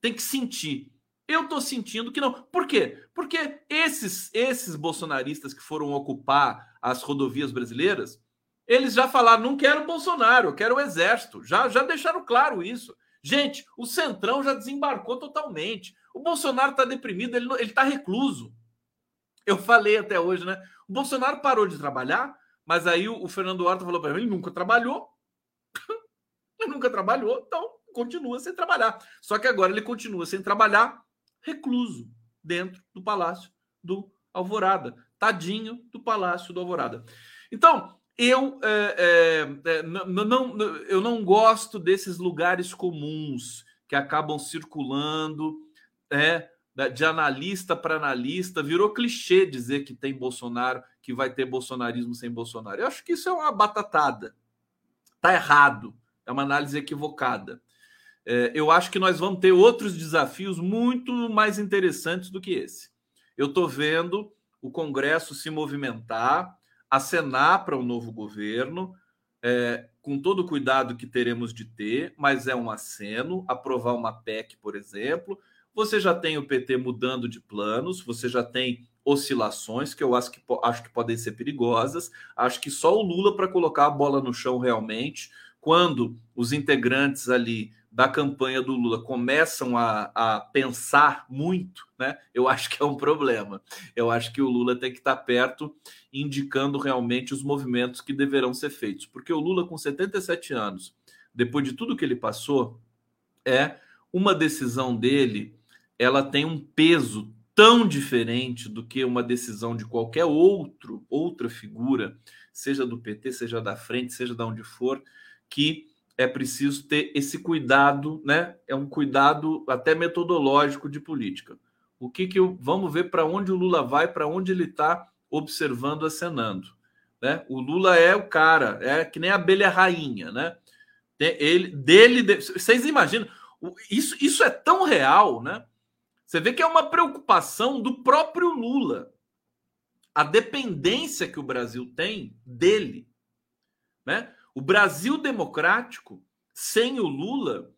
Tem que sentir. Eu tô sentindo que não. Por quê? Porque esses esses bolsonaristas que foram ocupar as rodovias brasileiras, eles já falaram: não quero Bolsonaro, quero o exército. Já, já deixaram claro isso. Gente, o Centrão já desembarcou totalmente. O Bolsonaro está deprimido, ele está recluso. Eu falei até hoje, né? O Bolsonaro parou de trabalhar, mas aí o, o Fernando Horta falou para mim: ele nunca trabalhou. ele nunca trabalhou, então continua sem trabalhar. Só que agora ele continua sem trabalhar, recluso, dentro do Palácio do Alvorada. Tadinho do Palácio do Alvorada. Então, eu, é, é, não, eu não gosto desses lugares comuns que acabam circulando é, de analista para analista. Virou clichê dizer que tem Bolsonaro, que vai ter bolsonarismo sem Bolsonaro. Eu acho que isso é uma batatada. Está errado. É uma análise equivocada. É, eu acho que nós vamos ter outros desafios muito mais interessantes do que esse. Eu estou vendo o Congresso se movimentar acenar para o novo governo, é, com todo o cuidado que teremos de ter, mas é um aceno, aprovar uma PEC, por exemplo. Você já tem o PT mudando de planos, você já tem oscilações que eu acho que, acho que podem ser perigosas. Acho que só o Lula para colocar a bola no chão realmente, quando os integrantes ali da campanha do Lula começam a, a, pensar muito, né? Eu acho que é um problema. Eu acho que o Lula tem que estar perto, indicando realmente os movimentos que deverão ser feitos. Porque o Lula, com 77 anos, depois de tudo que ele passou, é uma decisão dele, ela tem um peso tão diferente do que uma decisão de qualquer outro, outra figura, seja do PT, seja da frente, seja de onde for, que é preciso ter esse cuidado, né? É um cuidado até metodológico de política. O que que eu, vamos ver para onde o Lula vai, para onde ele está observando, acenando, né? O Lula é o cara, é que nem a abelha rainha, né? Ele, dele, de, vocês imaginam? Isso, isso é tão real, né? Você vê que é uma preocupação do próprio Lula. A dependência que o Brasil tem dele, né? O Brasil democrático, sem o Lula,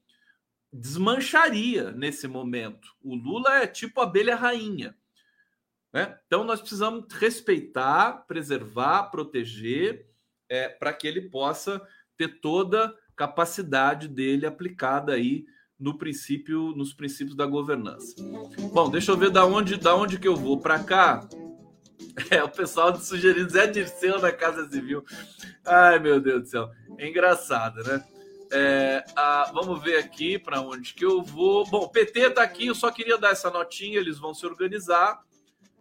desmancharia nesse momento. O Lula é tipo abelha rainha. Né? Então nós precisamos respeitar, preservar, proteger, é, para que ele possa ter toda a capacidade dele aplicada aí no princípio, nos princípios da governança. Bom, deixa eu ver da onde, da onde que eu vou para cá. É, o pessoal sugerindo Zé Dirceu na Casa Civil. Ai, meu Deus do céu. É engraçado, né? É, a, vamos ver aqui para onde que eu vou. Bom, PT está aqui, eu só queria dar essa notinha, eles vão se organizar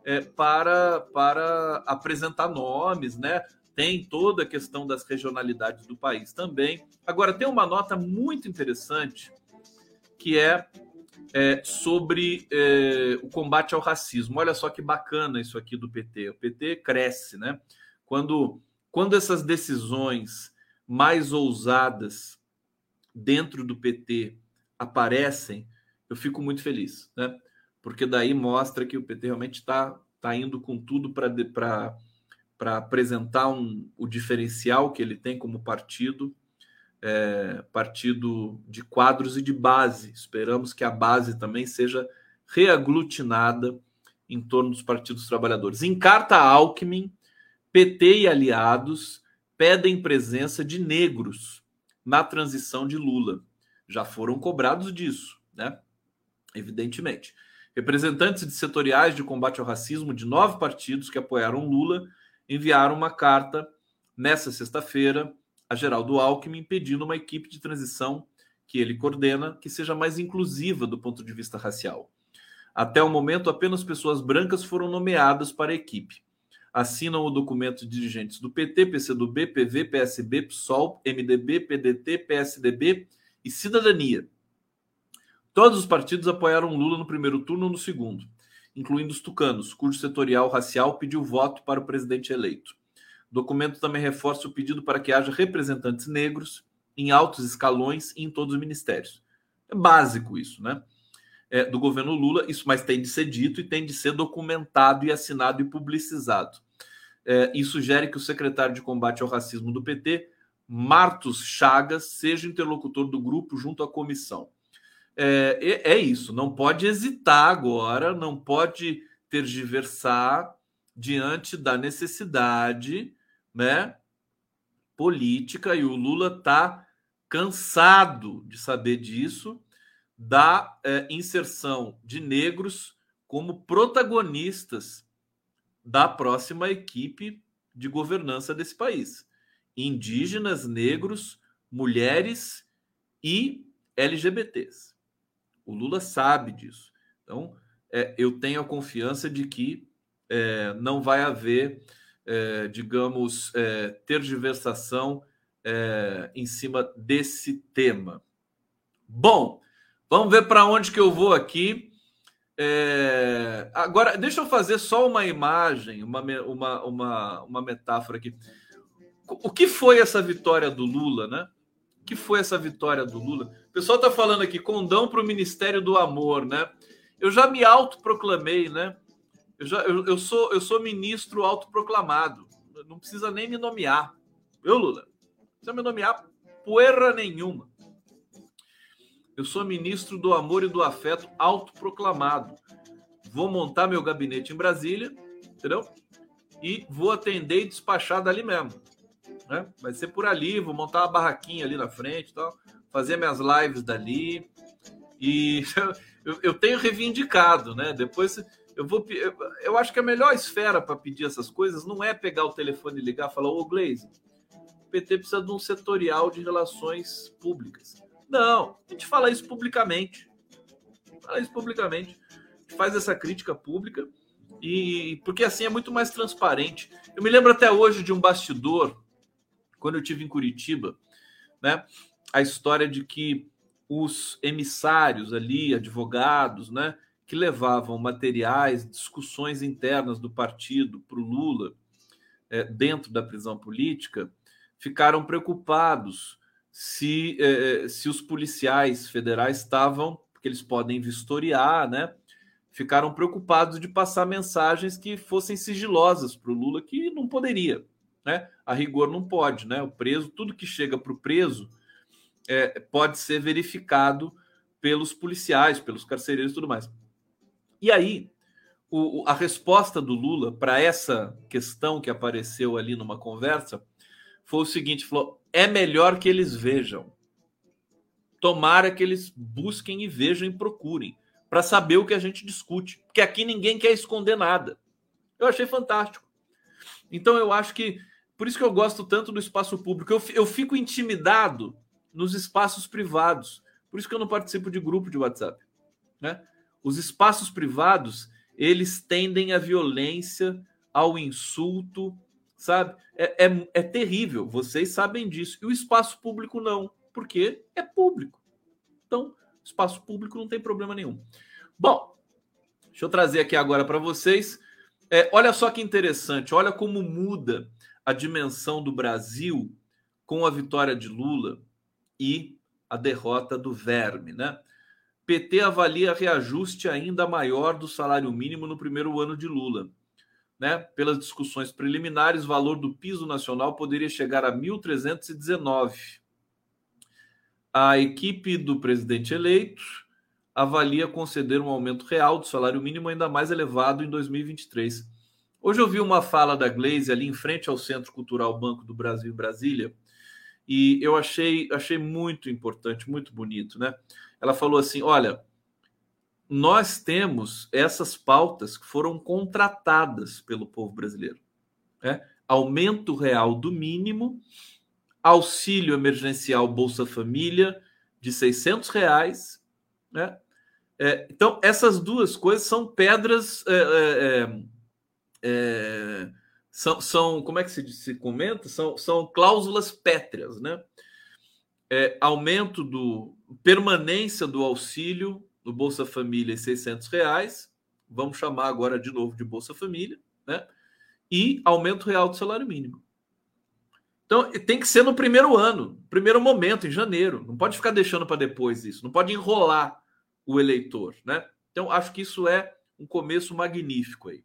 é, para, para apresentar nomes, né? Tem toda a questão das regionalidades do país também. Agora, tem uma nota muito interessante que é é, sobre é, o combate ao racismo. Olha só que bacana isso aqui do PT. O PT cresce, né? Quando, quando essas decisões mais ousadas dentro do PT aparecem, eu fico muito feliz, né? Porque daí mostra que o PT realmente está tá indo com tudo para apresentar um, o diferencial que ele tem como partido é, partido de quadros e de base. Esperamos que a base também seja reaglutinada em torno dos partidos trabalhadores. Em carta Alckmin, PT e aliados pedem presença de negros na transição de Lula. Já foram cobrados disso, né? Evidentemente. Representantes de setoriais de combate ao racismo de nove partidos que apoiaram Lula enviaram uma carta nessa sexta-feira a Geraldo Alckmin pedindo uma equipe de transição que ele coordena que seja mais inclusiva do ponto de vista racial. Até o momento, apenas pessoas brancas foram nomeadas para a equipe. Assinam o documento dirigentes do PT, PCdoB, PV, PSB, PSOL, MDB, PDT, PSDB e Cidadania. Todos os partidos apoiaram Lula no primeiro turno ou no segundo, incluindo os tucanos, cujo setorial racial pediu voto para o presidente eleito. Documento também reforça o pedido para que haja representantes negros em altos escalões e em todos os ministérios. É básico isso, né? É, do governo Lula, isso mas tem de ser dito e tem de ser documentado e assinado e publicizado. É, e sugere que o secretário de combate ao racismo do PT, Martos Chagas, seja interlocutor do grupo junto à comissão. É, é isso, não pode hesitar agora, não pode tergiversar diante da necessidade né, política e o Lula está cansado de saber disso, da é, inserção de negros como protagonistas da próxima equipe de governança desse país. Indígenas, negros, mulheres e LGBTs. O Lula sabe disso. Então, é, eu tenho a confiança de que é, não vai haver, é, digamos, é, tergiversação é, em cima desse tema. Bom, vamos ver para onde que eu vou aqui. É, agora, deixa eu fazer só uma imagem, uma, uma, uma, uma metáfora aqui. O que foi essa vitória do Lula, né? O que foi essa vitória do Lula? O pessoal está falando aqui, condão para o Ministério do Amor, né? Eu já me autoproclamei, né? Eu, já, eu, eu, sou, eu sou ministro autoproclamado. Não precisa nem me nomear. Eu, Lula? Não precisa me nomear poeira nenhuma. Eu sou ministro do amor e do afeto autoproclamado. Vou montar meu gabinete em Brasília, entendeu? E vou atender e despachar dali mesmo. Né? Vai ser por ali, vou montar uma barraquinha ali na frente, tal, fazer minhas lives dali. E eu, eu tenho reivindicado, né? Depois eu vou. Eu, acho que a melhor esfera para pedir essas coisas não é pegar o telefone e ligar e falar, ô Glaze, o PT precisa de um setorial de relações públicas. Não, a gente fala isso publicamente. Fala isso publicamente. A gente faz essa crítica pública e porque assim é muito mais transparente. Eu me lembro até hoje de um bastidor quando eu tive em Curitiba, né? A história de que os emissários ali, advogados, né, que levavam materiais, discussões internas do partido para o Lula é, dentro da prisão política, ficaram preocupados se, eh, eh, se os policiais federais estavam, porque eles podem vistoriar, né? Ficaram preocupados de passar mensagens que fossem sigilosas para o Lula, que não poderia, né? A rigor não pode, né? O preso, tudo que chega para o preso é, pode ser verificado pelos policiais, pelos carcereiros e tudo mais. E aí, o, a resposta do Lula para essa questão que apareceu ali numa conversa foi o seguinte: falou, é melhor que eles vejam. Tomara que eles busquem e vejam e procurem para saber o que a gente discute, porque aqui ninguém quer esconder nada. Eu achei fantástico. Então eu acho que por isso que eu gosto tanto do espaço público. Eu, eu fico intimidado nos espaços privados. Por isso que eu não participo de grupo de WhatsApp. Né? Os espaços privados eles tendem à violência, ao insulto, sabe? É, é, é, terrível, vocês sabem disso. E o espaço público não, porque é público. Então, espaço público não tem problema nenhum. Bom, deixa eu trazer aqui agora para vocês. É, olha só que interessante, olha como muda a dimensão do Brasil com a vitória de Lula e a derrota do Verme, né? PT avalia reajuste ainda maior do salário mínimo no primeiro ano de Lula né, pelas discussões preliminares, o valor do piso nacional poderia chegar a 1.319. A equipe do presidente eleito avalia conceder um aumento real do salário mínimo ainda mais elevado em 2023. Hoje eu vi uma fala da Glaze ali em frente ao Centro Cultural Banco do Brasil em Brasília, e eu achei, achei muito importante, muito bonito, né? Ela falou assim: olha, nós temos essas pautas que foram contratadas pelo povo brasileiro. Né? Aumento real do mínimo, auxílio emergencial Bolsa Família de 600 reais. Né? É, então, essas duas coisas são pedras. É, é, é, é são, são, como é que se, se comenta? São, são cláusulas pétreas, né? É, aumento do permanência do auxílio no Bolsa Família 600 reais, vamos chamar agora de novo de Bolsa Família, né? E aumento real do salário mínimo. Então, tem que ser no primeiro ano, primeiro momento, em janeiro. Não pode ficar deixando para depois isso. Não pode enrolar o eleitor, né? Então, acho que isso é um começo magnífico aí.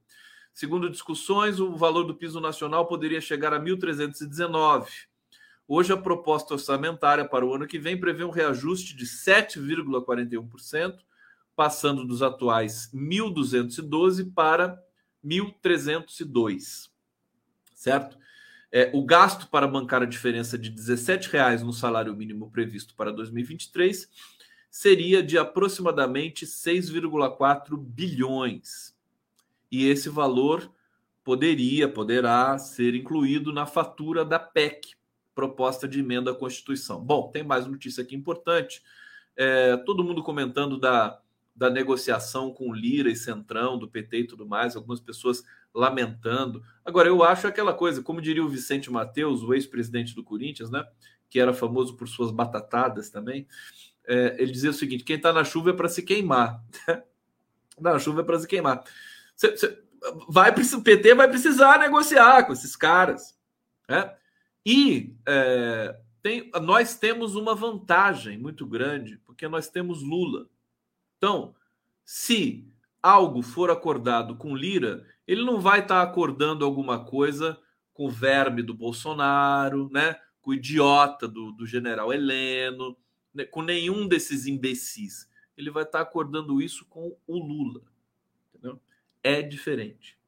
Segundo discussões, o valor do piso nacional poderia chegar a 1.319. Hoje, a proposta orçamentária para o ano que vem prevê um reajuste de 7,41%, passando dos atuais 1.212 para 1.302, certo? É, o gasto para bancar a diferença de R$ 17,00 no salário mínimo previsto para 2023 seria de aproximadamente 6,4 bilhões. E esse valor poderia, poderá ser incluído na fatura da PEC, proposta de emenda à Constituição. Bom, tem mais notícia aqui importante. É, todo mundo comentando da, da negociação com Lira e Centrão, do PT e tudo mais, algumas pessoas lamentando. Agora, eu acho aquela coisa, como diria o Vicente Mateus, o ex-presidente do Corinthians, né? Que era famoso por suas batatadas também. É, ele dizia o seguinte: quem está na chuva é para se queimar. na chuva é para se queimar. Cê, cê, vai, o PT vai precisar negociar com esses caras. Né? E é, tem, nós temos uma vantagem muito grande, porque nós temos Lula. Então, se algo for acordado com Lira, ele não vai estar tá acordando alguma coisa com o verme do Bolsonaro, né? com o idiota do, do general Heleno, né? com nenhum desses imbecis. Ele vai estar tá acordando isso com o Lula. Entendeu? É diferente.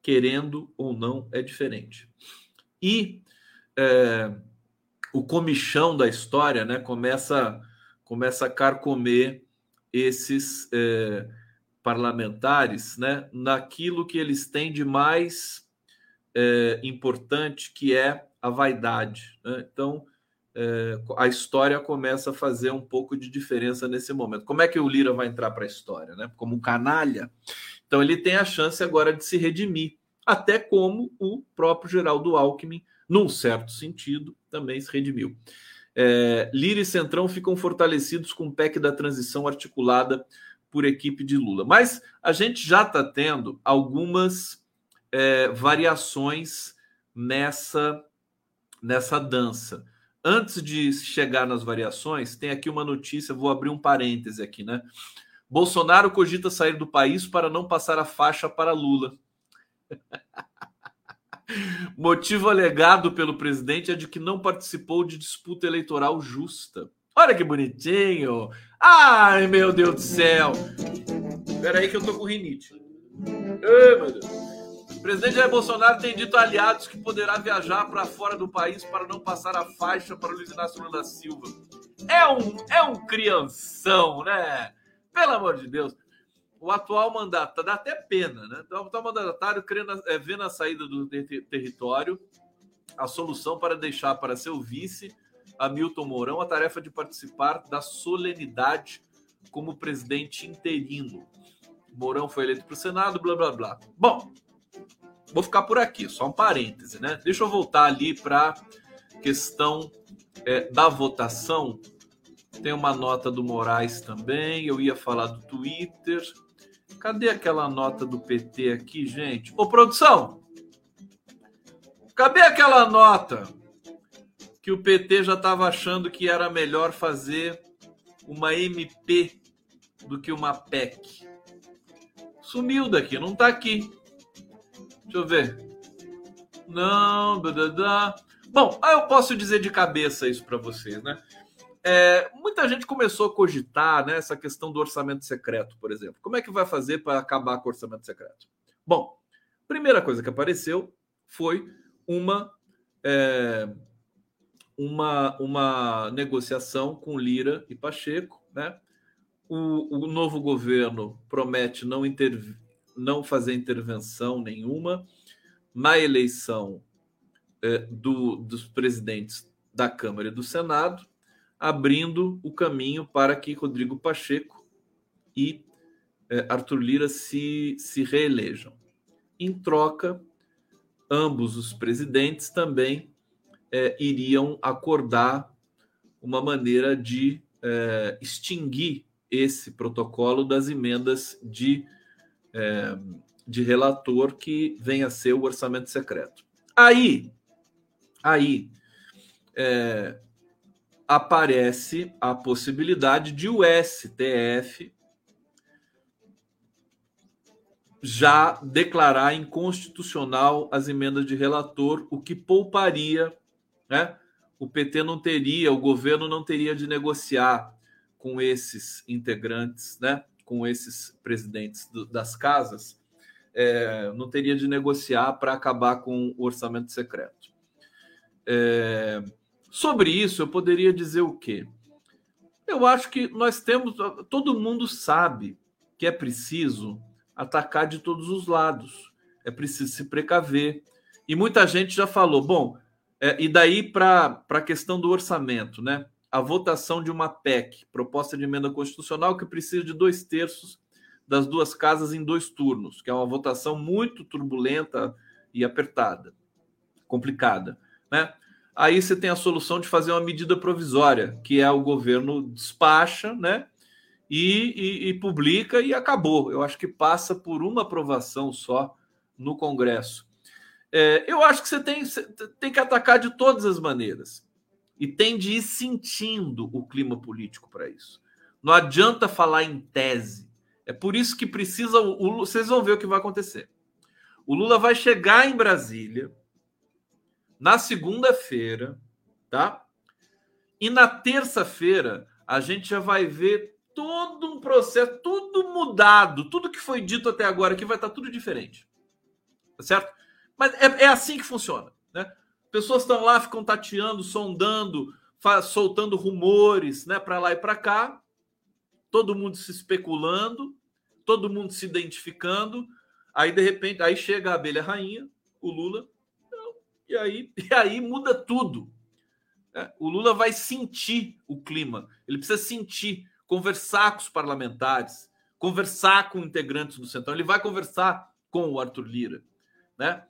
Querendo ou não, é diferente. E é, o comichão da história né, começa, começa a carcomer esses é, parlamentares né, naquilo que eles têm de mais é, importante, que é a vaidade. Né? Então, é, a história começa a fazer um pouco de diferença nesse momento. Como é que o Lira vai entrar para a história? Né? Como um canalha? Então, ele tem a chance agora de se redimir, até como o próprio Geraldo Alckmin, num certo sentido, também se redimiu. É, Lira e Centrão ficam fortalecidos com o PEC da transição articulada por equipe de Lula. Mas a gente já está tendo algumas é, variações nessa, nessa dança. Antes de chegar nas variações, tem aqui uma notícia, vou abrir um parêntese aqui, né? Bolsonaro cogita sair do país para não passar a faixa para Lula. Motivo alegado pelo presidente é de que não participou de disputa eleitoral justa. Olha que bonitinho! Ai, meu Deus do céu! Espera aí que eu tô com rinite. Ai, meu Deus. O presidente Jair Bolsonaro tem dito a aliados que poderá viajar para fora do país para não passar a faixa para Luiz Inácio Lula da Silva. É um, é um crianção, né? Pelo amor de Deus o atual mandato, dá até pena, né? Então, o atual mandatário é, vê na saída do ter território a solução para deixar para seu vice, Hamilton Mourão, a tarefa de participar da solenidade como presidente interino. Mourão foi eleito para o Senado, blá blá blá. Bom, vou ficar por aqui, só um parêntese, né? Deixa eu voltar ali para questão é, da votação. Tem uma nota do Moraes também. Eu ia falar do Twitter. Cadê aquela nota do PT aqui, gente? Ô, produção! Cadê aquela nota que o PT já estava achando que era melhor fazer uma MP do que uma PEC? Sumiu daqui, não está aqui. Deixa eu ver. Não, dadadá. Bom, aí eu posso dizer de cabeça isso para vocês, né? É, muita gente começou a cogitar né, essa questão do orçamento secreto, por exemplo. Como é que vai fazer para acabar com o orçamento secreto? Bom, primeira coisa que apareceu foi uma, é, uma, uma negociação com Lira e Pacheco. Né? O, o novo governo promete não, não fazer intervenção nenhuma na eleição é, do, dos presidentes da Câmara e do Senado abrindo o caminho para que Rodrigo Pacheco e eh, Arthur Lira se, se reelejam. Em troca, ambos os presidentes também eh, iriam acordar uma maneira de eh, extinguir esse protocolo das emendas de, de relator que vem a ser o orçamento secreto. Aí, aí, é, aparece a possibilidade de o STF já declarar inconstitucional as emendas de relator, o que pouparia, né? O PT não teria, o governo não teria de negociar com esses integrantes, né? Com esses presidentes do, das casas, é, não teria de negociar para acabar com o orçamento secreto. É, sobre isso, eu poderia dizer o quê? Eu acho que nós temos. Todo mundo sabe que é preciso atacar de todos os lados, é preciso se precaver. E muita gente já falou, bom, é, e daí para a questão do orçamento, né? A votação de uma PEC, proposta de emenda constitucional, que precisa de dois terços das duas casas em dois turnos, que é uma votação muito turbulenta e apertada, complicada, né? Aí você tem a solução de fazer uma medida provisória, que é o governo despacha, né? E, e, e publica e acabou. Eu acho que passa por uma aprovação só no Congresso. É, eu acho que você tem, tem que atacar de todas as maneiras. E tem de ir sentindo o clima político para isso. Não adianta falar em tese. É por isso que precisa. O, vocês vão ver o que vai acontecer. O Lula vai chegar em Brasília na segunda-feira, tá? E na terça-feira a gente já vai ver todo um processo, tudo mudado, tudo que foi dito até agora que vai estar tudo diferente. Tá certo? Mas é, é assim que funciona. Né? Pessoas estão lá, ficam tateando, sondando, soltando rumores né, para lá e para cá, todo mundo se especulando, todo mundo se identificando. Aí, de repente, aí chega a abelha rainha, o Lula, e aí, e aí muda tudo. Né? O Lula vai sentir o clima, ele precisa sentir, conversar com os parlamentares, conversar com integrantes do Centrão, ele vai conversar com o Arthur Lira. Né?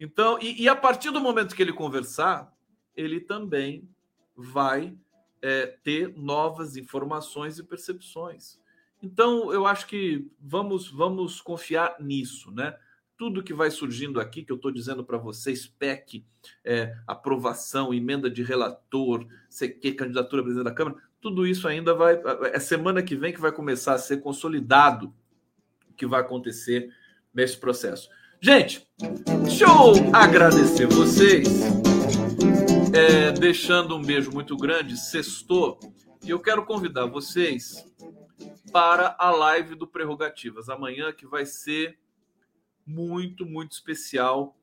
Então, e, e, a partir do momento que ele conversar, ele também vai é, ter novas informações e percepções. Então, eu acho que vamos, vamos confiar nisso, né? Tudo que vai surgindo aqui, que eu estou dizendo para vocês, PEC, é, aprovação, emenda de relator, que candidatura a presidente da Câmara, tudo isso ainda vai. É semana que vem que vai começar a ser consolidado o que vai acontecer nesse processo. Gente, deixa eu agradecer vocês, é, deixando um beijo muito grande, sextou, e eu quero convidar vocês para a live do Prerrogativas, amanhã que vai ser muito, muito especial.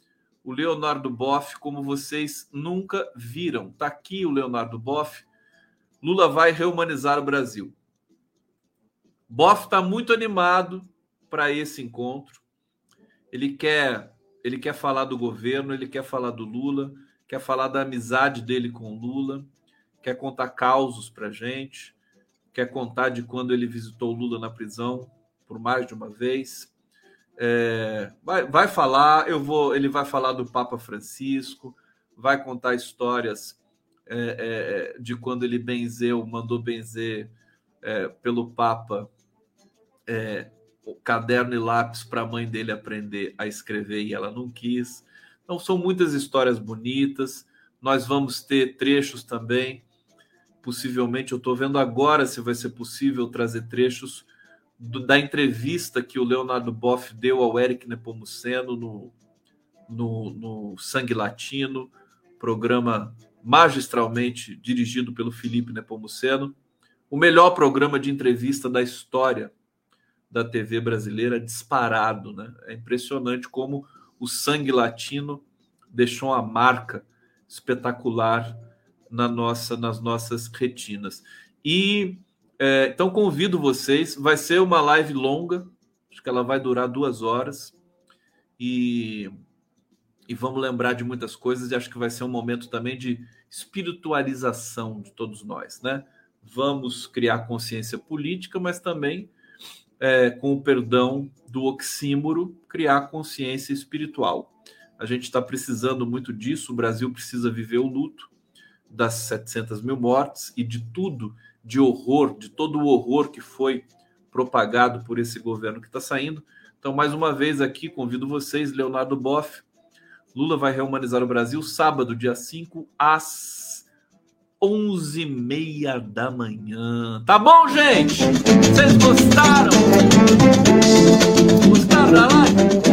O Leonardo Boff, como vocês nunca viram. Tá aqui o Leonardo Boff. Lula vai reumanizar o Brasil. Boff está muito animado para esse encontro ele quer ele quer falar do governo, ele quer falar do Lula, quer falar da amizade dele com o Lula, quer contar causos para gente, quer contar de quando ele visitou o Lula na prisão por mais de uma vez. É, vai, vai falar, eu vou, ele vai falar do Papa Francisco, vai contar histórias é, é, de quando ele benzeu, mandou benzer é, pelo Papa é, caderno e lápis para a mãe dele aprender a escrever e ela não quis. Então, são muitas histórias bonitas. Nós vamos ter trechos também. Possivelmente, eu estou vendo agora se vai ser possível trazer trechos do, da entrevista que o Leonardo Boff deu ao Eric Nepomuceno no, no, no Sangue Latino, programa magistralmente dirigido pelo Felipe Nepomuceno. O melhor programa de entrevista da história da TV brasileira disparado, né? É impressionante como o sangue latino deixou uma marca espetacular na nossa, nas nossas retinas. E é, então convido vocês, vai ser uma live longa, acho que ela vai durar duas horas e, e vamos lembrar de muitas coisas e acho que vai ser um momento também de espiritualização de todos nós, né? Vamos criar consciência política, mas também é, com o perdão do oxímoro, criar consciência espiritual. A gente está precisando muito disso. O Brasil precisa viver o luto das 700 mil mortes e de tudo, de horror, de todo o horror que foi propagado por esse governo que está saindo. Então, mais uma vez aqui, convido vocês, Leonardo Boff. Lula vai reumanizar o Brasil sábado, dia 5, às 11 e meia da manhã. Tá bom, gente? Vocês gostaram? Gostaram da live?